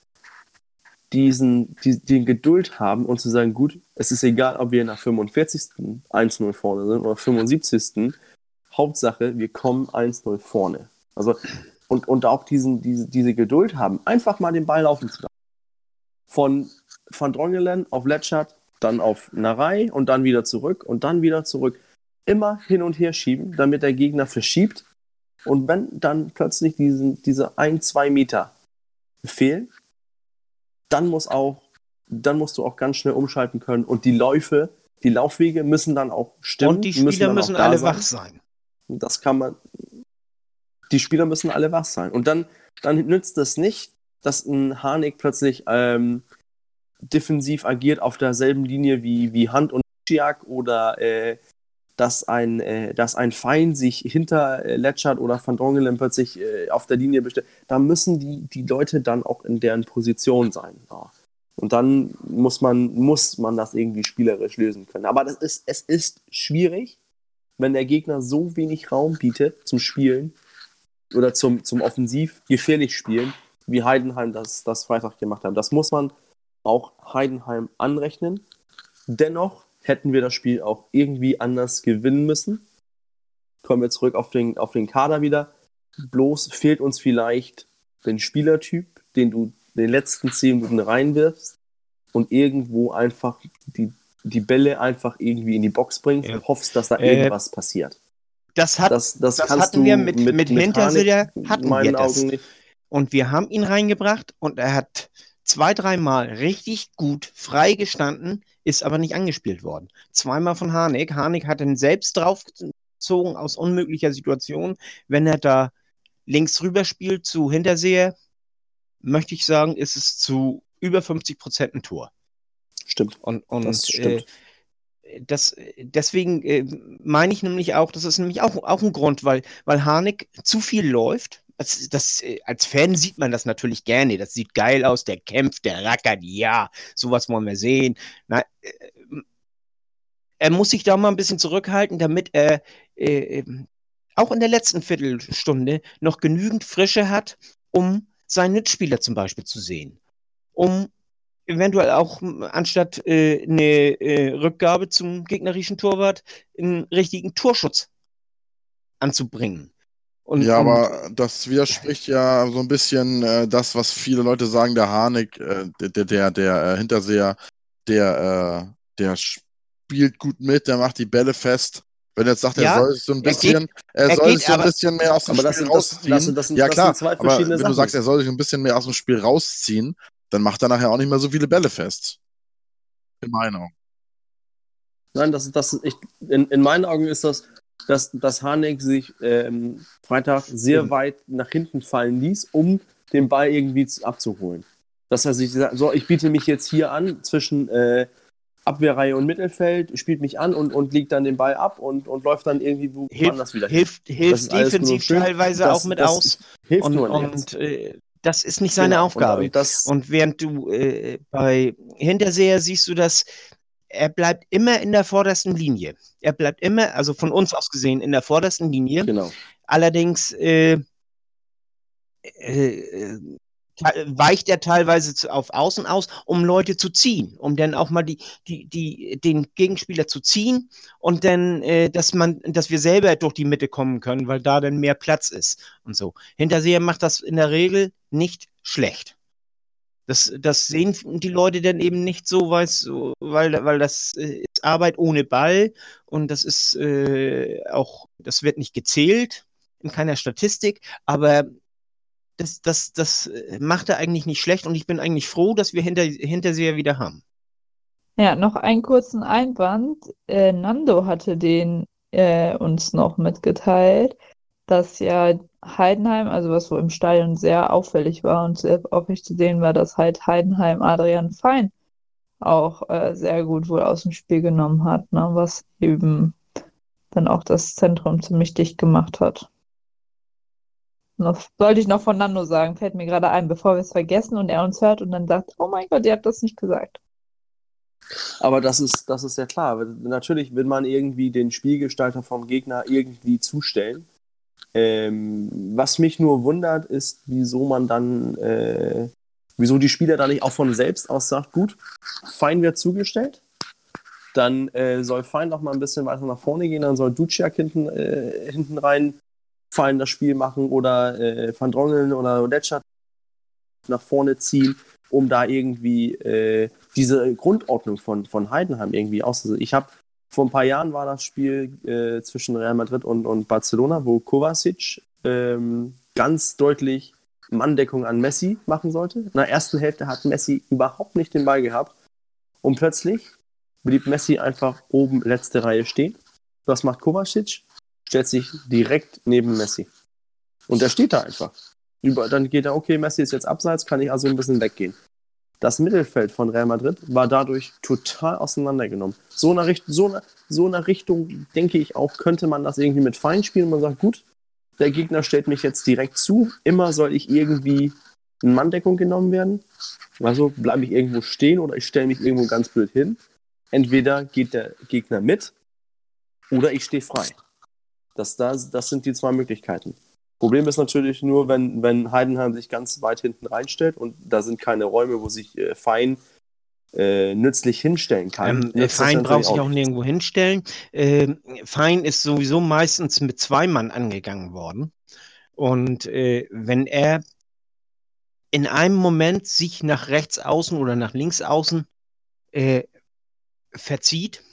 diesen, die, die Geduld haben und zu sagen, gut, es ist egal, ob wir nach 45. 1-0 vorne sind oder 75. Hauptsache, wir kommen 1-0 vorne. Also, und, und auch diesen, diese, diese Geduld haben, einfach mal den Ball laufen zu lassen. Von Van Drongelen auf Letschert, dann auf Narei und dann wieder zurück und dann wieder zurück. Immer hin und her schieben, damit der Gegner verschiebt. Und wenn dann plötzlich diesen, diese ein, zwei Meter fehlen, dann muss auch, dann musst du auch ganz schnell umschalten können. Und die Läufe, die Laufwege müssen dann auch stimmen. Und die Spieler dann müssen da alle sein. wach sein. Das kann man. Die Spieler müssen alle wach sein. Und dann, dann nützt es nicht, dass ein Harnik plötzlich ähm, defensiv agiert auf derselben Linie wie, wie Hand und Schiak oder äh, dass ein, äh, dass ein Fein sich hinter äh, Letschert oder Van Drongelen plötzlich äh, auf der Linie bestellt. Da müssen die, die Leute dann auch in deren Position sein. Ja. Und dann muss man, muss man das irgendwie spielerisch lösen können. Aber das ist, es ist schwierig, wenn der Gegner so wenig Raum bietet zum Spielen oder zum, zum offensiv gefährlich spielen, wie Heidenheim das, das Freitag gemacht haben. Das muss man auch Heidenheim anrechnen. Dennoch hätten wir das Spiel auch irgendwie anders gewinnen müssen. Kommen wir zurück auf den, auf den Kader wieder. Bloß fehlt uns vielleicht den Spielertyp, den du in den letzten zehn Minuten reinwirfst und irgendwo einfach die, die Bälle einfach irgendwie in die Box bringst Ja. und hoffst, dass da Äh, irgendwas passiert. Das, hat, Das, das, das hatten wir mit, mit, Hinterseher, Harnik hatten wir das. Augen nicht. Und wir haben ihn reingebracht und er hat zwei, dreimal richtig gut freigestanden, ist aber nicht angespielt worden. Zweimal von Harnik. Harnik hat ihn selbst draufgezogen aus unmöglicher Situation. Wenn er da links rüber spielt zu Hinterseher, möchte ich sagen, ist es zu über 50 Prozent ein Tor. Stimmt. Und, und Das stimmt. Äh, das, deswegen äh, meine ich nämlich auch, das ist nämlich auch, auch ein Grund, weil, weil Harnik zu viel läuft. Das, das, äh, als Fan sieht man das natürlich gerne. Das sieht geil aus, der kämpft, der rackert, ja, sowas wollen wir sehen. Na, äh, er muss sich da mal ein bisschen zurückhalten, damit er äh, ähm, auch in der letzten Viertelstunde noch genügend Frische hat, um seinen Mitspieler zum Beispiel zu sehen. Um eventuell auch m, anstatt äh, eine äh, Rückgabe zum gegnerischen Torwart einen richtigen Torschutz anzubringen. Und, ja, und aber das widerspricht ja so ein bisschen äh, das, was viele Leute sagen, der Harnik, äh, der, der, der, der äh, Hinterseher, der, äh, der spielt gut mit, der macht die Bälle fest. Wenn er jetzt sagt, Ja, er soll sich so ein bisschen, er, er soll geht sich so ein aber- bisschen mehr aus dem das Spiel sind- das- rausziehen. das das sind- ja das klar, sind zwei aber verschiedene wenn du Sachen. sagst, er soll sich ein bisschen mehr aus dem Spiel rausziehen, dann macht er nachher auch nicht mehr so viele Bälle fest. In meinen Augen. Nein, das, das ich, in, in meinen Augen ist das, dass, dass Harnik sich ähm, Freitag sehr Mhm. weit nach hinten fallen ließ, um den Ball irgendwie zu, abzuholen. Dass er sich sagt, so, ich biete mich jetzt hier an zwischen äh, Abwehrreihe und Mittelfeld, spielt mich an und, und legt dann den Ball ab und, und läuft dann irgendwie wo hilft, woanders wieder hilft, hilft defensiv teilweise Das- auch mit aus. Hilft Und, nur und äh, das ist nicht seine Genau. Aufgabe. Und, und das, Und während du äh, bei Hinterseher siehst du das, er bleibt immer in der vordersten Linie. Er bleibt immer, also von uns aus gesehen, in der vordersten Linie. genau. Allerdings äh, äh, te- weicht er teilweise zu- auf Außen aus, um Leute zu ziehen, um dann auch mal die, die, die, den Gegenspieler zu ziehen und dann, äh, dass man, dass wir selber durch die Mitte kommen können, weil da dann mehr Platz ist und so. Hinterseher macht das in der Regel nicht schlecht. Das, das sehen die Leute dann eben nicht so, weil, weil das äh, ist Arbeit ohne Ball und das ist äh, auch, das wird nicht gezählt in keiner Statistik, aber das, das, das äh, macht er eigentlich nicht schlecht und ich bin eigentlich froh, dass wir hinter, Hinterseher wieder haben. Ja, noch einen kurzen Einwand. Äh, Nando hatte den äh, uns noch mitgeteilt, dass ja Heidenheim, also was so im Stadion sehr auffällig war und sehr auffällig zu sehen war, dass halt Heidenheim Adrian Fein auch äh, sehr gut wohl aus dem Spiel genommen hat, ne, was eben dann auch das Zentrum ziemlich dicht gemacht hat. Noch, sollte ich noch von Nando sagen, fällt mir gerade ein, bevor wir es vergessen und er uns hört und dann sagt, oh mein Gott, ihr habt das nicht gesagt. Aber das ist, das ist ja klar. Natürlich will man irgendwie den Spielgestalter vom Gegner irgendwie zustellen. Ähm, was mich nur wundert, ist, wieso man dann, äh, wieso die Spieler da nicht auch von selbst aus sagt, gut, Fein wird zugestellt, dann äh, soll Fein noch mal ein bisschen weiter nach vorne gehen, dann soll Duciak hinten, äh, hinten rein Fein das Spiel machen oder äh, Van Drongeln oder Letschat nach vorne ziehen, um da irgendwie äh, diese Grundordnung von, von Heidenheim irgendwie auszusehen. Ich habe vor ein paar Jahren war das Spiel äh, zwischen Real Madrid und, und Barcelona, wo Kovacic ähm, ganz deutlich Manndeckung an Messi machen sollte. In der ersten Hälfte hat Messi überhaupt nicht den Ball gehabt. Und plötzlich blieb Messi einfach oben letzte Reihe stehen. Was macht Kovacic? Stellt sich direkt neben Messi. Und der steht da einfach. Über, dann geht er, okay, Messi ist jetzt abseits, kann ich also ein bisschen weggehen. Das Mittelfeld von Real Madrid war dadurch total auseinandergenommen. So eine, Richt so, eine, so eine Richtung, denke ich auch, könnte man das irgendwie mit Fein spielen. Man sagt, gut, der Gegner stellt mich jetzt direkt zu. Immer soll ich irgendwie in Manndeckung genommen werden. Also bleibe ich irgendwo stehen oder ich stelle mich irgendwo ganz blöd hin. Entweder geht der Gegner mit oder ich stehe frei. Das, das, das sind die zwei Möglichkeiten. Problem ist natürlich nur, wenn, wenn Heidenheim sich ganz weit hinten reinstellt und da sind keine Räume, wo sich äh, Fein äh, nützlich hinstellen kann. Ähm, Fein braucht sich auch nirgendwo hinstellen. Äh, Fein ist sowieso meistens mit zwei Mann angegangen worden. Und äh, wenn er in einem Moment sich nach rechts außen oder nach links außen äh, verzieht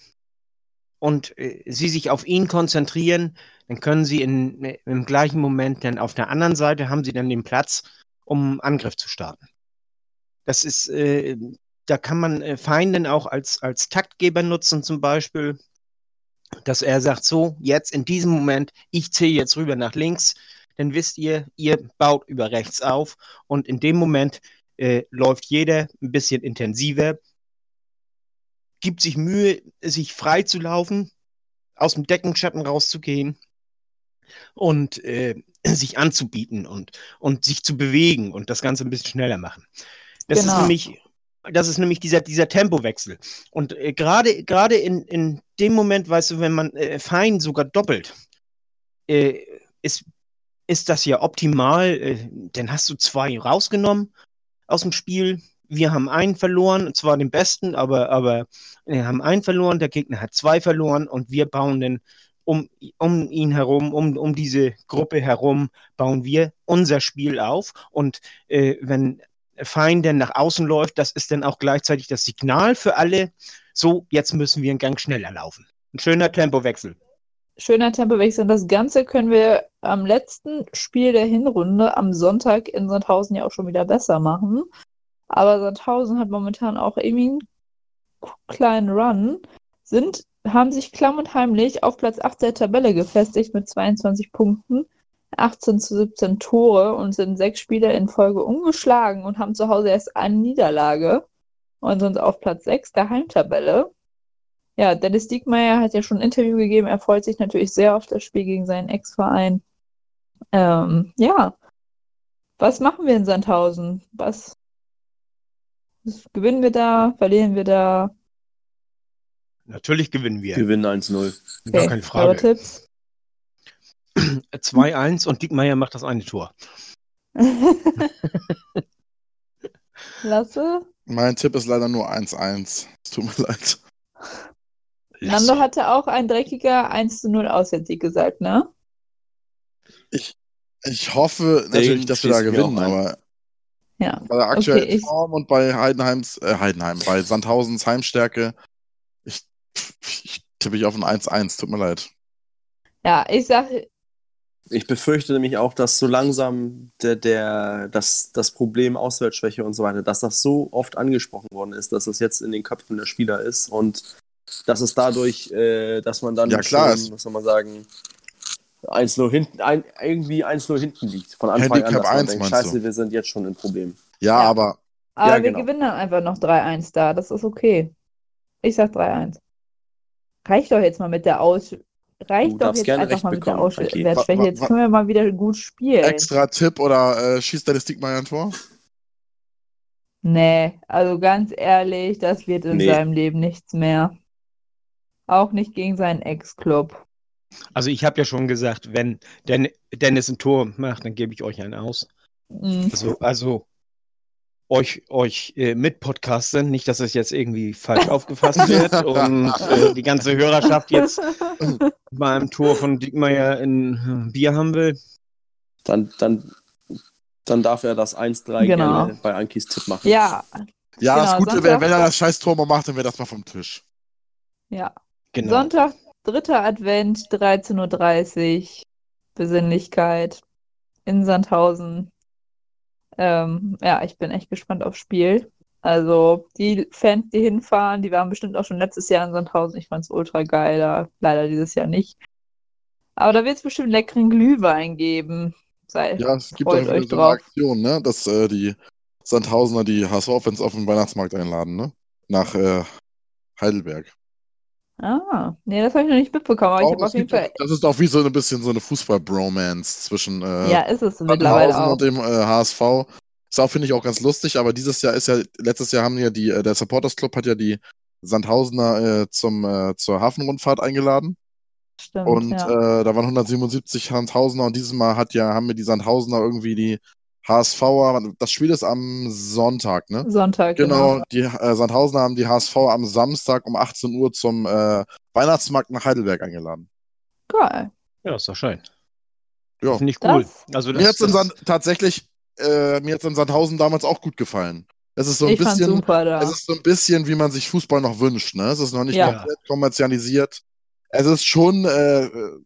und äh, sie sich auf ihn konzentrieren, dann können sie in, im gleichen Moment dann auf der anderen Seite haben sie dann den Platz, um Angriff zu starten. Das ist, äh, da kann man äh, Feinden auch als, als Taktgeber nutzen, zum Beispiel, dass er sagt, so, jetzt in diesem Moment, ich zähle jetzt rüber nach links, dann wisst ihr, ihr baut über rechts auf und in dem Moment äh, läuft jeder ein bisschen intensiver, gibt sich Mühe, sich frei zu laufen, aus dem Deckenschatten rauszugehen und äh, sich anzubieten und, und sich zu bewegen und das Ganze ein bisschen schneller machen. Das genau. ist nämlich, das ist nämlich dieser, dieser Tempowechsel. Und äh, gerade gerade in, in dem Moment, weißt du, wenn man äh, fein sogar doppelt, äh, ist, ist das ja optimal. Äh, dann hast du zwei rausgenommen aus dem Spiel. Wir haben einen verloren, und zwar den besten, aber, aber wir haben einen verloren, der Gegner hat zwei verloren und wir bauen dann um, um ihn herum, um, um diese Gruppe herum, bauen wir unser Spiel auf. Und äh, wenn Fein dann nach außen läuft, das ist dann auch gleichzeitig das Signal für alle, so, jetzt müssen wir einen Gang schneller laufen. Ein schöner Tempowechsel. Schöner Tempowechsel. Und das Ganze können wir am letzten Spiel der Hinrunde am Sonntag in Sandhausen ja auch schon wieder besser machen. Aber Sandhausen hat momentan auch irgendwie einen kleinen Run, sind haben sich klamm und heimlich auf Platz 8 der Tabelle gefestigt mit 22 Punkten, 18 zu 17 Tore und sind sechs Spiele in Folge ungeschlagen und haben zu Hause erst eine Niederlage und sind auf Platz 6 der Heimtabelle. Ja, Dennis Diekmeyer hat ja schon ein Interview gegeben. Er freut sich natürlich sehr auf das Spiel gegen seinen Ex-Verein. Ähm, ja, was machen wir in Sandhausen? Was, was gewinnen wir da? Verlieren wir da? Natürlich gewinnen wir. Gewinnen 1-0. Okay. Gar keine Frage. Tipps? [clears throat] 2-1 und Diekmeyer macht das eine Tor. [laughs] Lasse? Mein Tipp ist leider nur 1-1. Es tut mir leid. Nando hatte auch ein dreckiger 1-0 Auswärtssieg gesagt, ne? Ich, ich hoffe natürlich, dass wir da gewinnen, aber ja. bei der aktuellen okay, Form und bei Heidenheims, äh, Heidenheim, bei Sandhausens Heimstärke ich tippe ich auf ein 1-1, tut mir leid. Ja, ich sage Ich befürchte nämlich auch, dass so langsam der, der, das, das Problem Auswärtsschwäche und so weiter, dass das so oft angesprochen worden ist, dass es jetzt in den Köpfen der Spieler ist und dass es dadurch, äh, dass man dann Ja, klar, schon, was soll man sagen, 1-0 hinten, ein, irgendwie 1-0 hinten liegt. Von Anfang Handicap an, dass man 1 denkt, scheiße, du? wir sind jetzt schon in Problem. Ja, Ja. aber Aber Ja, wir genau. gewinnen dann einfach noch 3-1 da. Das ist okay. Ich sag 3-1. Reicht doch jetzt mal mit der Aus... Reicht Du doch jetzt gerne einfach mal mit der bekommen, Frankie. Auswärtsschwäche. Wa- wa- Jetzt können wir mal wieder gut spielen. extra Tipp oder äh, schießt deine Stickmeier ein Tor? Nee, also ganz ehrlich, das wird in Nee. seinem Leben nichts mehr. Auch nicht gegen seinen Ex-Club. Also ich habe ja schon gesagt, wenn Den Dennis ein Tor macht, dann gebe ich euch einen aus. Mhm. Also, also euch, euch äh, mit Podcasten, nicht, dass es jetzt irgendwie falsch [laughs] aufgefasst wird und äh, die ganze Hörerschaft jetzt [laughs] beim Tor von Diekmeyer ein äh, Bier haben will. Dann, dann, dann darf er das 1-3 Genau. gerne bei Ankis Tipp machen. Ja, Ja, Genau, das Gute Sonntag- wäre, wenn er das scheiß Tor mal macht, dann wäre das mal vom Tisch. ja. Genau. Sonntag, dritter Advent, 13.30 Uhr. Besinnlichkeit in Sandhausen. Ähm, ja, ich bin echt gespannt aufs Spiel. Also, die Fans, die hinfahren, die waren bestimmt auch schon letztes Jahr in Sandhausen. Ich fand's ultra geil, da, leider dieses Jahr nicht. Aber da wird es bestimmt leckeren Glühwein geben. Sei, Ja, es gibt wieder so eine. Aktion, ne? Dass äh, die Sandhausener die HSV-Fans auf den Weihnachtsmarkt einladen, ne? Nach äh, Heidelberg. Ah, nee, das habe ich noch nicht mitbekommen, aber ich Auch, habe auf jeden Fall. das ist auch wie so ein bisschen so eine Fußball-Bromance zwischen äh, Ja, ist es mittlerweile auch. und dem äh, HSV. Ist auch, finde ich, auch ganz lustig, aber dieses Jahr ist ja, letztes Jahr haben ja die, äh, der Supporters Club hat ja die Sandhausener äh, zum, äh, zur Hafenrundfahrt eingeladen. Stimmt, Und ja. äh, da waren 177 Sandhausener und dieses Mal hat ja, haben mir die Sandhausener irgendwie die HSVer, das Spiel ist am Sonntag, ne? Sonntag, Genau, die äh, Sandhausener haben die HSV am Samstag um 18 Uhr zum äh, Weihnachtsmarkt nach Heidelberg eingeladen. Geil. Ja, ist doch schön. Ja. Finde ich cool. Das- Also Mir hat es das- tatsächlich, äh, mir hat's in Sandhausen damals auch gut gefallen. Es ist so ein ich bisschen, super da. es ist so ein bisschen, wie man sich Fußball noch wünscht, ne? Es ist noch nicht Ja. komplett kommerzialisiert. Es ist schon, äh, äh,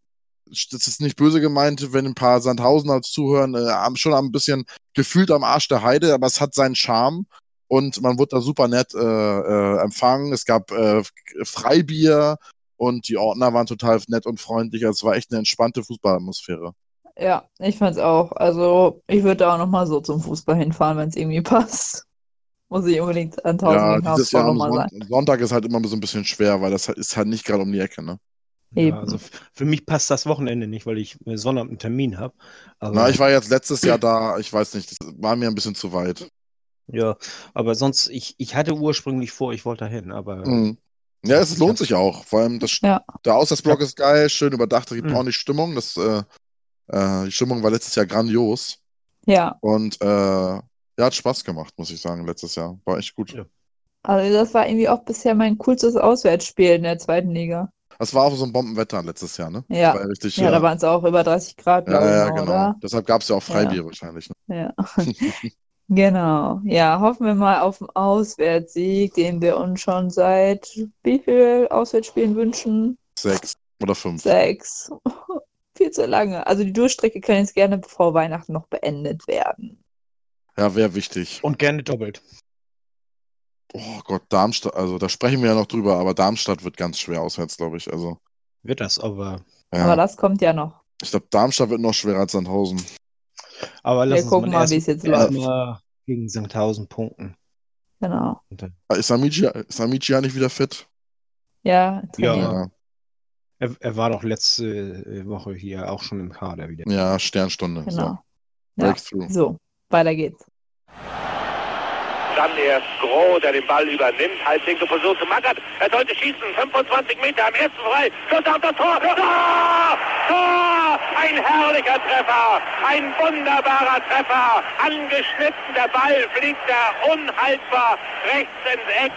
das ist nicht böse gemeint, wenn ein paar Sandhausener zuhören, äh, schon ein bisschen gefühlt am Arsch der Heide, aber es hat seinen Charme und man wurde da super nett äh, äh, empfangen. Es gab äh, Freibier und die Ordner waren total nett und freundlich. Also es war echt eine entspannte Fußballatmosphäre. Ja, ich fand's auch. Also, ich würde da auch nochmal so zum Fußball hinfahren, wenn es irgendwie passt. Muss ich unbedingt an 1000 Ja, dieses Jahr am Sonntag ist halt immer so ein bisschen schwer, weil das ist halt nicht gerade um die Ecke, ne? Ja, also für mich passt das Wochenende nicht, weil ich äh, Sonntag einen Termin habe. Also, Na, ich war jetzt letztes Jahr da, ich weiß nicht, das war mir ein bisschen zu weit. ja, aber sonst, ich, ich hatte ursprünglich vor, ich wollte dahin, aber Mhm. Ja, es lohnt sich auch. Vor allem das, Ja. der Auswärtsblock ist geil, schön überdacht, es gibt Mhm. ordentlich Stimmung. Das, äh, äh, die Stimmung war letztes Jahr grandios Ja, und äh, ja, hat Spaß gemacht, muss ich sagen, letztes Jahr. War echt gut. Ja. also das war irgendwie auch bisher mein coolstes Auswärtsspiel in der zweiten Liga. Das war auch so ein Bombenwetter letztes Jahr, ne? Ja. War ja richtig, Ja, da waren es auch über 30 Grad, ja, glaube ich, ja, noch, genau. oder? Deshalb gab es ja auch Freibier wahrscheinlich. Ne? Ja. [laughs] Genau. Ja, hoffen wir mal auf einen Auswärtssieg, den wir uns schon seit wie viel Auswärtsspielen wünschen? Sechs oder fünf. Sechs. [laughs] Viel zu lange. Also die Durchstrecke kann jetzt gerne vor Weihnachten noch beendet werden. Ja, wäre wichtig. und gerne doppelt. Oh Gott, Darmstadt, also da sprechen wir ja noch drüber, aber Darmstadt wird ganz schwer auswärts, glaube ich. Also, Wird das, aber, ja. Aber das kommt ja noch. Ich glaube, Darmstadt wird noch schwerer als Sandhausen. aber lass Wir uns gucken mal, wie es jetzt läuft. gegen Sandhausen punkten. Genau. Dann- Ist Amici, ist Amici ja nicht wieder fit? Ja, Ja. Er, er war doch letzte äh, Woche hier auch schon im Kader wieder. Ja, Sternstunde. Genau. So, Ja. Breakthrough. So, weiter geht's. Dann erst Groh, der den Ball übernimmt. Halblinke Position zu Magath. Er sollte schießen. 25 Meter am ersten frei. Schuss auf das Tor. Tor! Tor! Ein herrlicher Treffer. Ein wunderbarer Treffer. Angeschnitten. Der Ball fliegt da unhaltbar rechts ins Eck.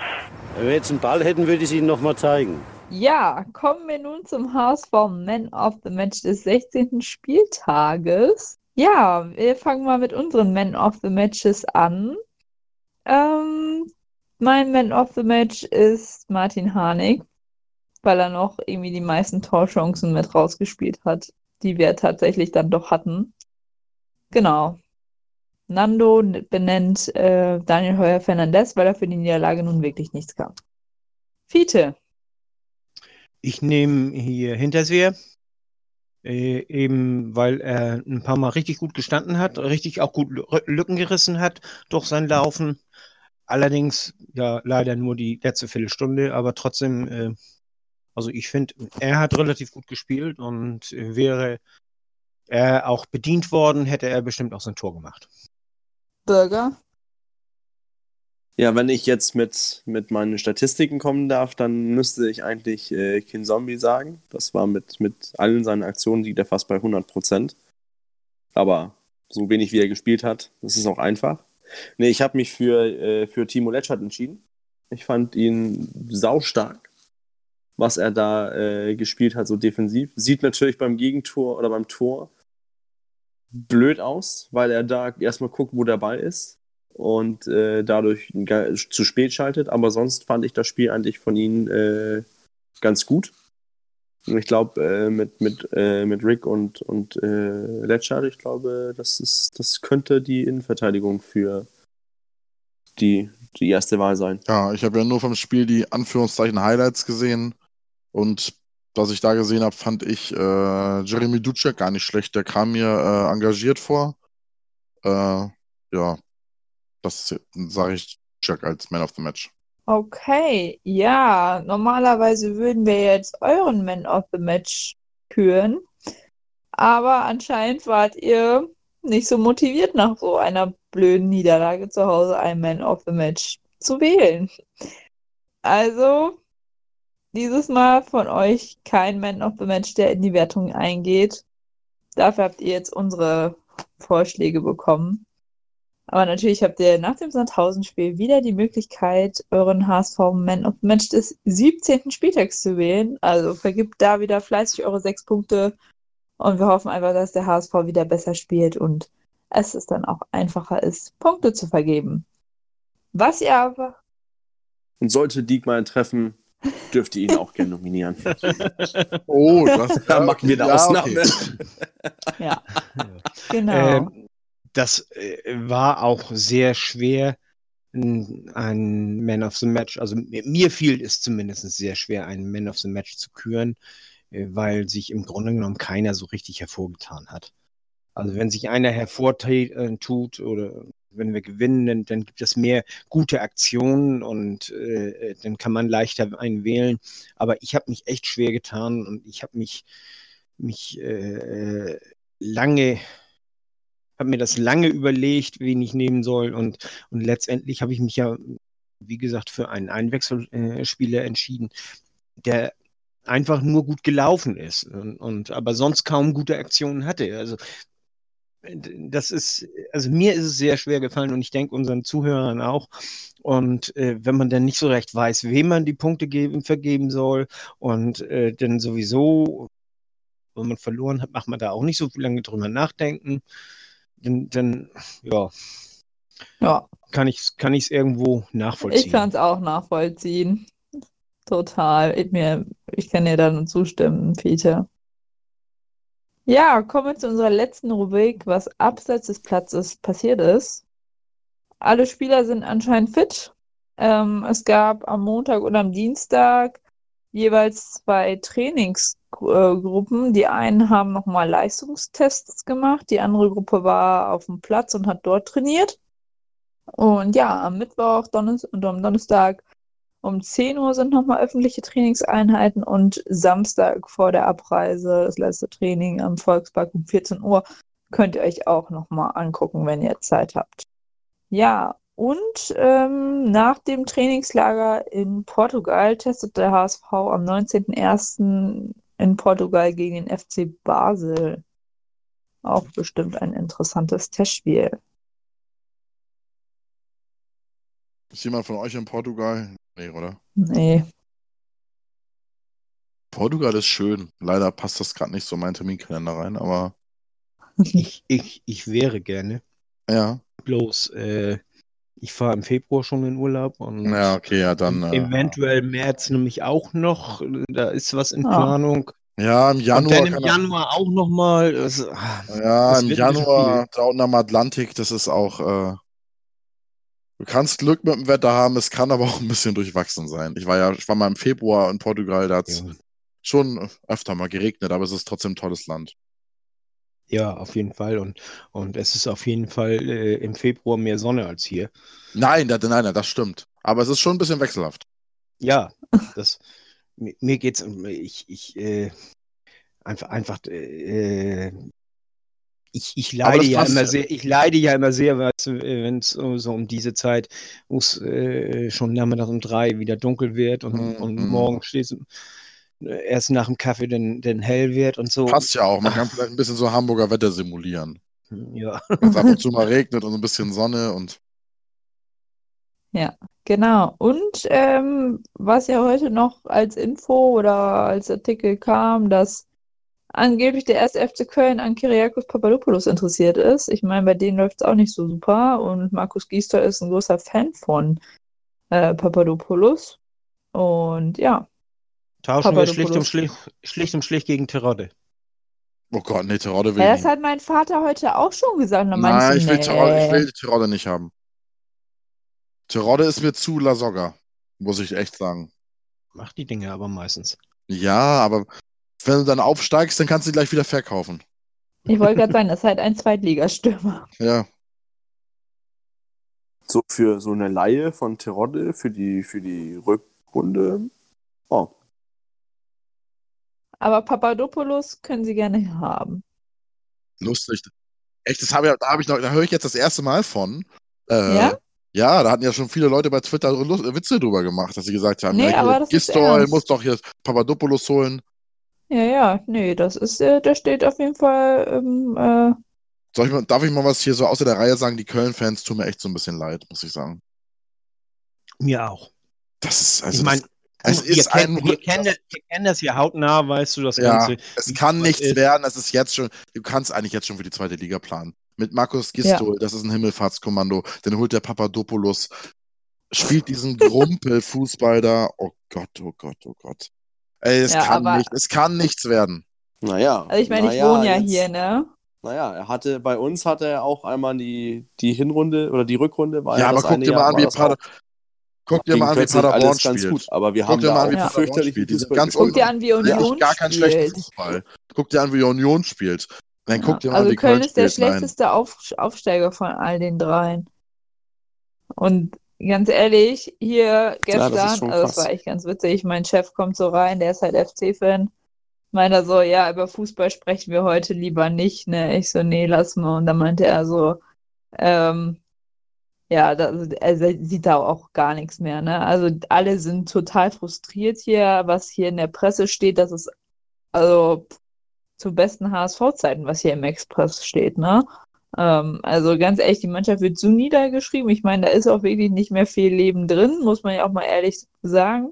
Wenn wir jetzt einen Ball hätten, würde ich es Ihnen nochmal zeigen. Ja, kommen wir nun zum HSV Man of the Match des 16. Spieltages. Ja, wir fangen mal mit unseren Man of the Matches an. Ähm, mein Man of the Match ist Martin Harnik, weil er noch irgendwie die meisten Torchancen mit rausgespielt hat. die wir tatsächlich dann doch hatten. Genau. Nando benennt äh, Daniel Heuer Fernandez, weil er für die Niederlage nun wirklich nichts kann. Fiete. Ich nehme hier Hinterseher, äh, eben weil er ein paar Mal richtig gut gestanden hat, richtig auch gut Lücken gerissen hat durch sein Laufen. Allerdings ja leider nur die letzte Viertelstunde, aber trotzdem, äh, also ich finde, er hat relativ gut gespielt und wäre er auch bedient worden, hätte er bestimmt auch sein Tor gemacht. Burger. Ja, wenn ich jetzt mit, mit meinen Statistiken kommen darf, dann müsste ich eigentlich äh, Kin Zombie sagen. Das war mit, mit allen seinen Aktionen liegt er fast bei 100 Prozent. Aber so wenig wie er gespielt hat, das ist auch einfach. Nee, ich habe mich für, äh, für Timo Letschert entschieden. Ich fand ihn saustark, was er da äh, gespielt hat, so defensiv. Sieht natürlich beim Gegentor oder beim Tor blöd aus, weil er da erstmal guckt, wo der Ball ist und äh, dadurch zu spät schaltet. Aber sonst fand ich das Spiel eigentlich von ihm äh, ganz gut. Und ich glaube, äh, mit, mit, äh, mit Rick und, und äh, Letschard, ich glaube, das, ist, das könnte die Innenverteidigung für die, die erste Wahl sein. Ja, ich habe ja nur vom Spiel die Anführungszeichen Highlights gesehen und was ich da gesehen habe, fand ich äh, Jeremy Ducek gar nicht schlecht. Der kam mir äh, engagiert vor. Äh, ja, das sage ich Ducek als Man of the Match. Okay, ja, normalerweise würden wir jetzt euren Man of the Match küren, aber anscheinend wart ihr nicht so motiviert nach so einer blöden Niederlage zu Hause einen Man of the Match zu wählen. Also dieses Mal von euch kein Man of the Match, der in die Wertung eingeht. Dafür habt ihr jetzt unsere Vorschläge bekommen. Aber natürlich habt ihr nach dem Sandhausen-Spiel wieder die Möglichkeit, euren HSV Man of the Match des 17. Spieltags zu wählen. Also vergibt da wieder fleißig eure sechs Punkte. Und wir hoffen einfach, dass der HSV wieder besser spielt und es ist dann auch einfacher ist, Punkte zu vergeben. Was ihr aber. Und sollte Diekmann treffen, dürft ihr ihn auch gerne nominieren. [laughs] Oh, das da machen wir eine ja, Ausnahme. okay. [laughs] Ja, genau. Ähm, das äh, war auch sehr schwer, ein Man of the Match, also mir fiel es zumindest sehr schwer, einen Man of the Match zu küren, äh, weil sich im Grunde genommen keiner so richtig hervorgetan hat. Also wenn sich einer hervortut oder wenn wir gewinnen, dann, dann gibt es mehr gute Aktionen und äh, dann kann man leichter einen wählen. Aber ich habe mich echt schwer getan und ich habe mich, mich äh, lange habe mir das lange überlegt, wen ich nehmen soll. Und, und letztendlich habe ich mich ja, wie gesagt, für einen Einwechselspieler entschieden, der einfach nur gut gelaufen ist und, und aber sonst kaum gute Aktionen hatte. Also das ist, also mir ist es sehr schwer gefallen und ich denke unseren Zuhörern auch. Und äh, wenn man dann nicht so recht weiß, wem man die Punkte geben, vergeben soll und äh, dann sowieso, wenn man verloren hat, macht man da auch nicht so lange drüber nachdenken dann, dann ja, ja, kann ich es kann ich's irgendwo ich nachvollziehen. kann es auch nachvollziehen. Total. Ich, mir, ich kann dir da nur zustimmen, Peter. Ja, kommen wir zu unserer letzten Rubrik, was abseits des Platzes passiert ist. Alle Spieler sind anscheinend fit. Ähm, es gab am Montag und am Dienstag jeweils zwei Trainingsgruppen. Die einen haben nochmal Leistungstests gemacht, die andere Gruppe war auf dem Platz und hat dort trainiert. Und ja, am Mittwoch Donnes und am Donnerstag um 10 Uhr sind nochmal öffentliche Trainingseinheiten und Samstag vor der Abreise das letzte Training am Volkspark um 14 Uhr könnt ihr euch auch nochmal angucken, wenn ihr Zeit habt. Ja, und ähm, nach dem Trainingslager in Portugal testet der HSV am 19.01. in Portugal gegen den FC Basel. Auch bestimmt ein interessantes Testspiel. Ist jemand von euch in Portugal? Nee, oder? Nee. Portugal ist schön. Leider passt das gerade nicht so in meinen Terminkalender rein, aber [laughs] Ich, ich, ich wäre gerne. ja. Bloß, äh, ich fahre im Februar schon in Urlaub und Ja, okay, ja, dann. Äh, eventuell März nämlich auch noch. Da ist was in Ah. Planung. Ja, im Und Januar. dann im er- Januar auch nochmal. Das, Ja, im Januar da unten am Atlantik, das ist auch. Äh, du kannst Glück mit dem Wetter haben, es kann aber [laughs] auch ein bisschen durchwachsen sein. Ich war ja, ich war mal im Februar in Portugal, da hat es ja. schon öfter mal geregnet, aber es ist trotzdem ein tolles Land. Ja, auf jeden Fall. Und, und es ist auf jeden Fall äh, im Februar mehr Sonne als hier. Nein, das, nein, nein, das stimmt. Aber es ist schon ein bisschen wechselhaft. Ja, das, mir, mir geht's, um- ich, ich, äh, einfach, einfach, äh, ich, ich Aber leide ja immer ja. sehr, ich leide ja immer sehr, wenn es so, um diese Zeit, wo es äh, schon nachmittags um drei wieder dunkel wird und, Mhm, und mhm. morgen steht erst nach dem Kaffee dann, dann hell wird und so. Passt ja auch. Man kann vielleicht ein bisschen so Hamburger Wetter simulieren. Ja, Wenn es ab und zu mal [laughs] regnet und so ein bisschen Sonne und. Genau. Und ähm, was ja heute noch als Info oder als Artikel kam, dass angeblich der erste FC Köln an Kyriakos Papadopoulos interessiert ist. Ich meine, bei denen läuft es auch nicht so super und Markus Gisdol ist ein großer Fan von äh, Papadopoulos. Und ja, tauschen wir schlicht und schlicht, schlicht und schlicht gegen Terodde. Oh Gott, nee, Terodde will ja, ich das hat mein Vater heute auch schon gesagt. Meinte Nein, ich, ich will, nee. Terodde, ich will Terodde nicht haben. Terodde ist mir zu La Soga, muss ich echt sagen. Macht die Dinge aber meistens. Ja, aber wenn du dann aufsteigst, dann kannst du die gleich wieder verkaufen. Ich wollte gerade [laughs] sagen, das ist halt ein Zweitligastürmer. Ja. So für so eine Laie von Terodde für die, für die Rückrunde. Oh, Aber Papadopoulos können sie gerne haben. Lustig. Echt, das habe ich, da habe ich noch, da höre ich jetzt das erste Mal von. Äh, Ja? Ja, da hatten ja schon viele Leute bei Twitter Lust, Witze drüber gemacht, dass sie gesagt haben, Nee, ja, aber das ist Gistol ernst. muss doch hier Papadopoulos holen. Ja, ja, nee, das ist, äh, da steht auf jeden Fall, ähm, äh, Soll ich mal, darf ich mal was hier so außer der Reihe sagen? Die Köln-Fans tun mir echt so ein bisschen leid, muss ich sagen. Mir auch. Das ist, also ich meine, es wir, ist kennen, ein wir, kennen, das- wir kennen das ja hautnah, weißt du, das Ja, Ganze. es kann nichts ist. werden, es ist jetzt schon, du kannst eigentlich jetzt schon für die zweite Liga planen. Mit Markus Gistol, das ist ein Himmelfahrtskommando, dann holt der Papadopoulos, spielt diesen Grumpel-Fußball da, oh Gott, oh Gott, oh Gott. Ey, es Ja, kann aber- nicht, es kann nichts werden. naja. also ich meine, ich naja, wohne ja jetzt- hier, ne? Naja, er hatte, bei uns hatte er auch einmal die, die Hinrunde oder die Rückrunde war Ja, ja aber das guck dir mal an, wie das Pader, guck dir mal an, wie Paderborn spielt. gut. Aber wir Guck haben mal an, wie Ja. Fürchterlich spielt. Die sind ganz. Guck dir an, wie Union gar keinen schlechten spielt. Fußball. Guck dir an, wie Union spielt. Dann guck dir Ja, mal an, also wie Köln Köln ist der spielt. Schlechteste Auf Aufsteiger von all den dreien. Und ganz ehrlich, hier das gestern, schon also das war echt ganz witzig, mein Chef kommt so rein, der ist halt FC-Fan. Meint er so, ja, über Fußball sprechen wir heute lieber nicht, ne? Ich so, nee, lass mal. Und dann meinte er so, ähm, ja, da, er sieht da auch gar nichts mehr, ne? Also alle sind total frustriert hier, was hier in der Presse steht, das ist also zu besten HSV-Zeiten, was hier im Express steht, ne? Ähm, also ganz ehrlich, die Mannschaft wird so niedergeschrieben. Ich meine, da ist auch wirklich nicht mehr viel Leben drin, muss man ja auch mal ehrlich sagen.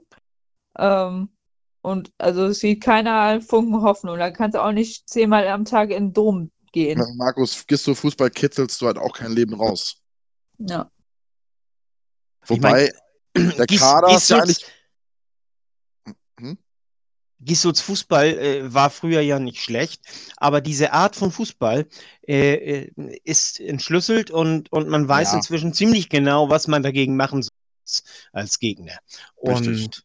Ähm, und also es sieht keiner Funken Hoffnung. Da kannst du auch nicht zehnmal am Tag in den Dom gehen. Markus Gisto Fußball kitzelst du halt auch kein Leben raus. Ja. Wobei, [clears throat] der Gis- Kader ist ja eigentlich. Hm? Gissuts Fußball äh, war früher ja nicht schlecht, aber diese Art von Fußball äh, äh, ist entschlüsselt und, und man weiß Ja. inzwischen ziemlich genau, was man dagegen machen soll als Gegner. Richtig.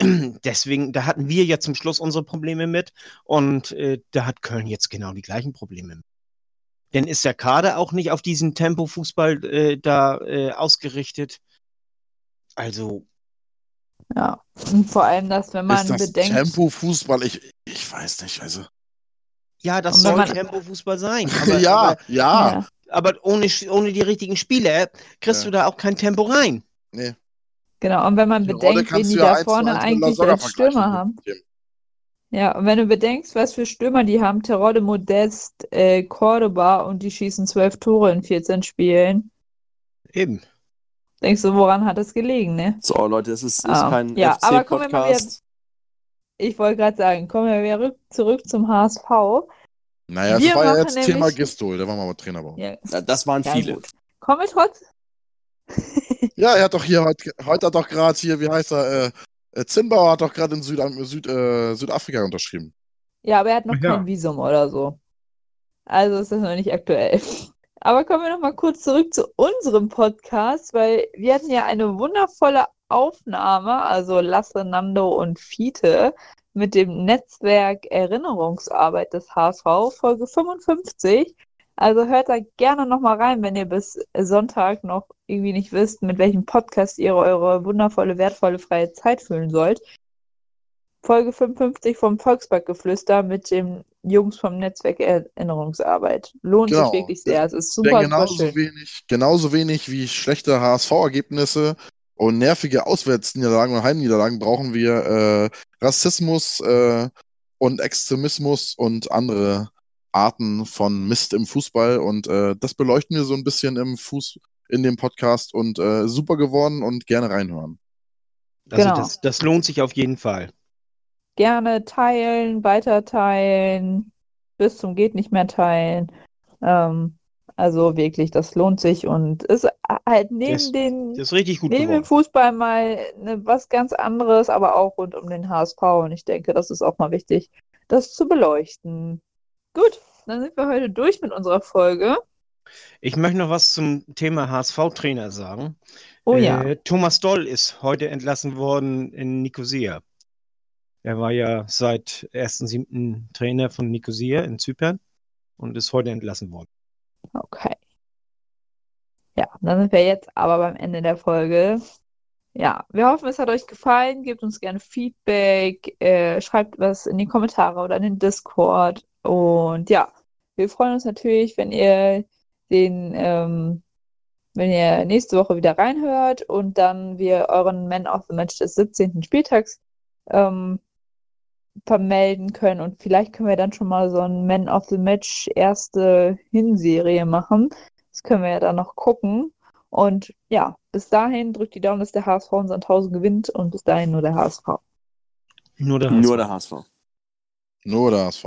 Und [clears throat] deswegen, da hatten wir ja zum Schluss unsere Probleme mit und äh, da hat Köln jetzt genau die gleichen Probleme mit. Denn ist der Kader auch nicht auf diesen Tempo-Fußball äh, da äh, ausgerichtet? Also, Ja. Und vor allem, dass wenn man ist das bedenkt, Tempo-Fußball? Ich, ich weiß nicht. Also. ja, das soll man- Tempo-Fußball sein. [laughs] Aber, ja, aber, ja, ja, aber ohne, ohne die richtigen Spieler kriegst Ja. du da auch kein Tempo rein. Nee. genau. Und wenn man Die Rolle bedenkt, wen die ja da vorne eigentlich als. Stürmer haben. Ja, und wenn du bedenkst, was für Stürmer die haben, Terodde, Modest, äh, Cordoba und die schießen zwölf Tore in 14 Spielen, Eben. denkst du, woran hat es gelegen, ne? So, Leute, es ist, ist Ah, kein ja, aber kommen wir mal wieder-. Ich wollte gerade sagen, kommen wir wieder rück, zurück zum HSV. Naja, Wir das war ja jetzt nämlich- Thema Gistol, der war mal Trainer bei uns. Ja, Ja, das waren ja, viele. gut. Kommen wir trotzdem. Ja, er hat doch hier heute, heute hat doch gerade hier, wie heißt er, äh, äh, Zimbauer hat doch gerade in Süd, Süd, äh, Südafrika unterschrieben. Ja, aber er hat noch Ja. kein Visum oder so. Also ist das noch nicht aktuell. [laughs] Aber kommen wir noch mal kurz zurück zu unserem Podcast, weil wir hatten ja eine wundervolle Aufnahme, also Lasse, Nando und Fiete mit dem Netzwerk Erinnerungsarbeit des HSV, Folge 55. Also hört da gerne noch mal rein, wenn ihr bis Sonntag noch irgendwie nicht wisst, mit welchem Podcast ihr eure wundervolle, wertvolle freie Zeit füllen sollt. Folge 55 vom Volksparkgeflüster mit den Jungs vom Netzwerk Erinnerungsarbeit. Lohnt Genau. sich wirklich sehr. Es ist super, super genauso schön. wenig, genauso wenig wie schlechte HSV-Ergebnisse und nervige Auswärtsniederlagen und Heimniederlagen brauchen wir äh, Rassismus äh, und Extremismus und andere Arten von Mist im Fußball. Und äh, das beleuchten wir so ein bisschen im Fuß in dem Podcast und äh, super geworden und gerne reinhören. Also Genau. das, das lohnt sich auf jeden Fall. Gerne teilen, weiterteilen, bis zum geht nicht mehr teilen. Ähm, also wirklich, das lohnt sich und ist halt neben Das- den Das ist richtig gut neben dem. Fußball mal ne, was ganz anderes, aber auch rund um den HSV. Und ich denke, das ist auch mal wichtig, das zu beleuchten. Gut, dann sind wir heute durch mit unserer Folge. Ich möchte noch was zum Thema HSV-Trainer sagen. Oh ja. Äh, Thomas Doll ist heute entlassen worden in Nicosia. Er war ja seit 1.7. Trainer von Nicosia in Zypern und ist heute entlassen worden. Okay. Ja, dann sind wir jetzt aber beim Ende der Folge. Ja, wir hoffen, es hat euch gefallen. Gebt uns gerne Feedback, äh, schreibt was in die Kommentare oder in den Discord. Und ja, wir freuen uns natürlich, wenn ihr den, ähm, wenn ihr nächste Woche wieder reinhört und dann wir euren Man of the Match des 17. Spieltags ähm, vermelden können. Und vielleicht können wir dann schon mal so ein Man of the Match erste Hinserie machen. Das können wir ja dann noch gucken. Und ja, bis dahin drückt die Daumen, dass der HSV in Sandhausen gewinnt und bis dahin nur der HSV. Nur der Nur der HSV. Nur der HSV.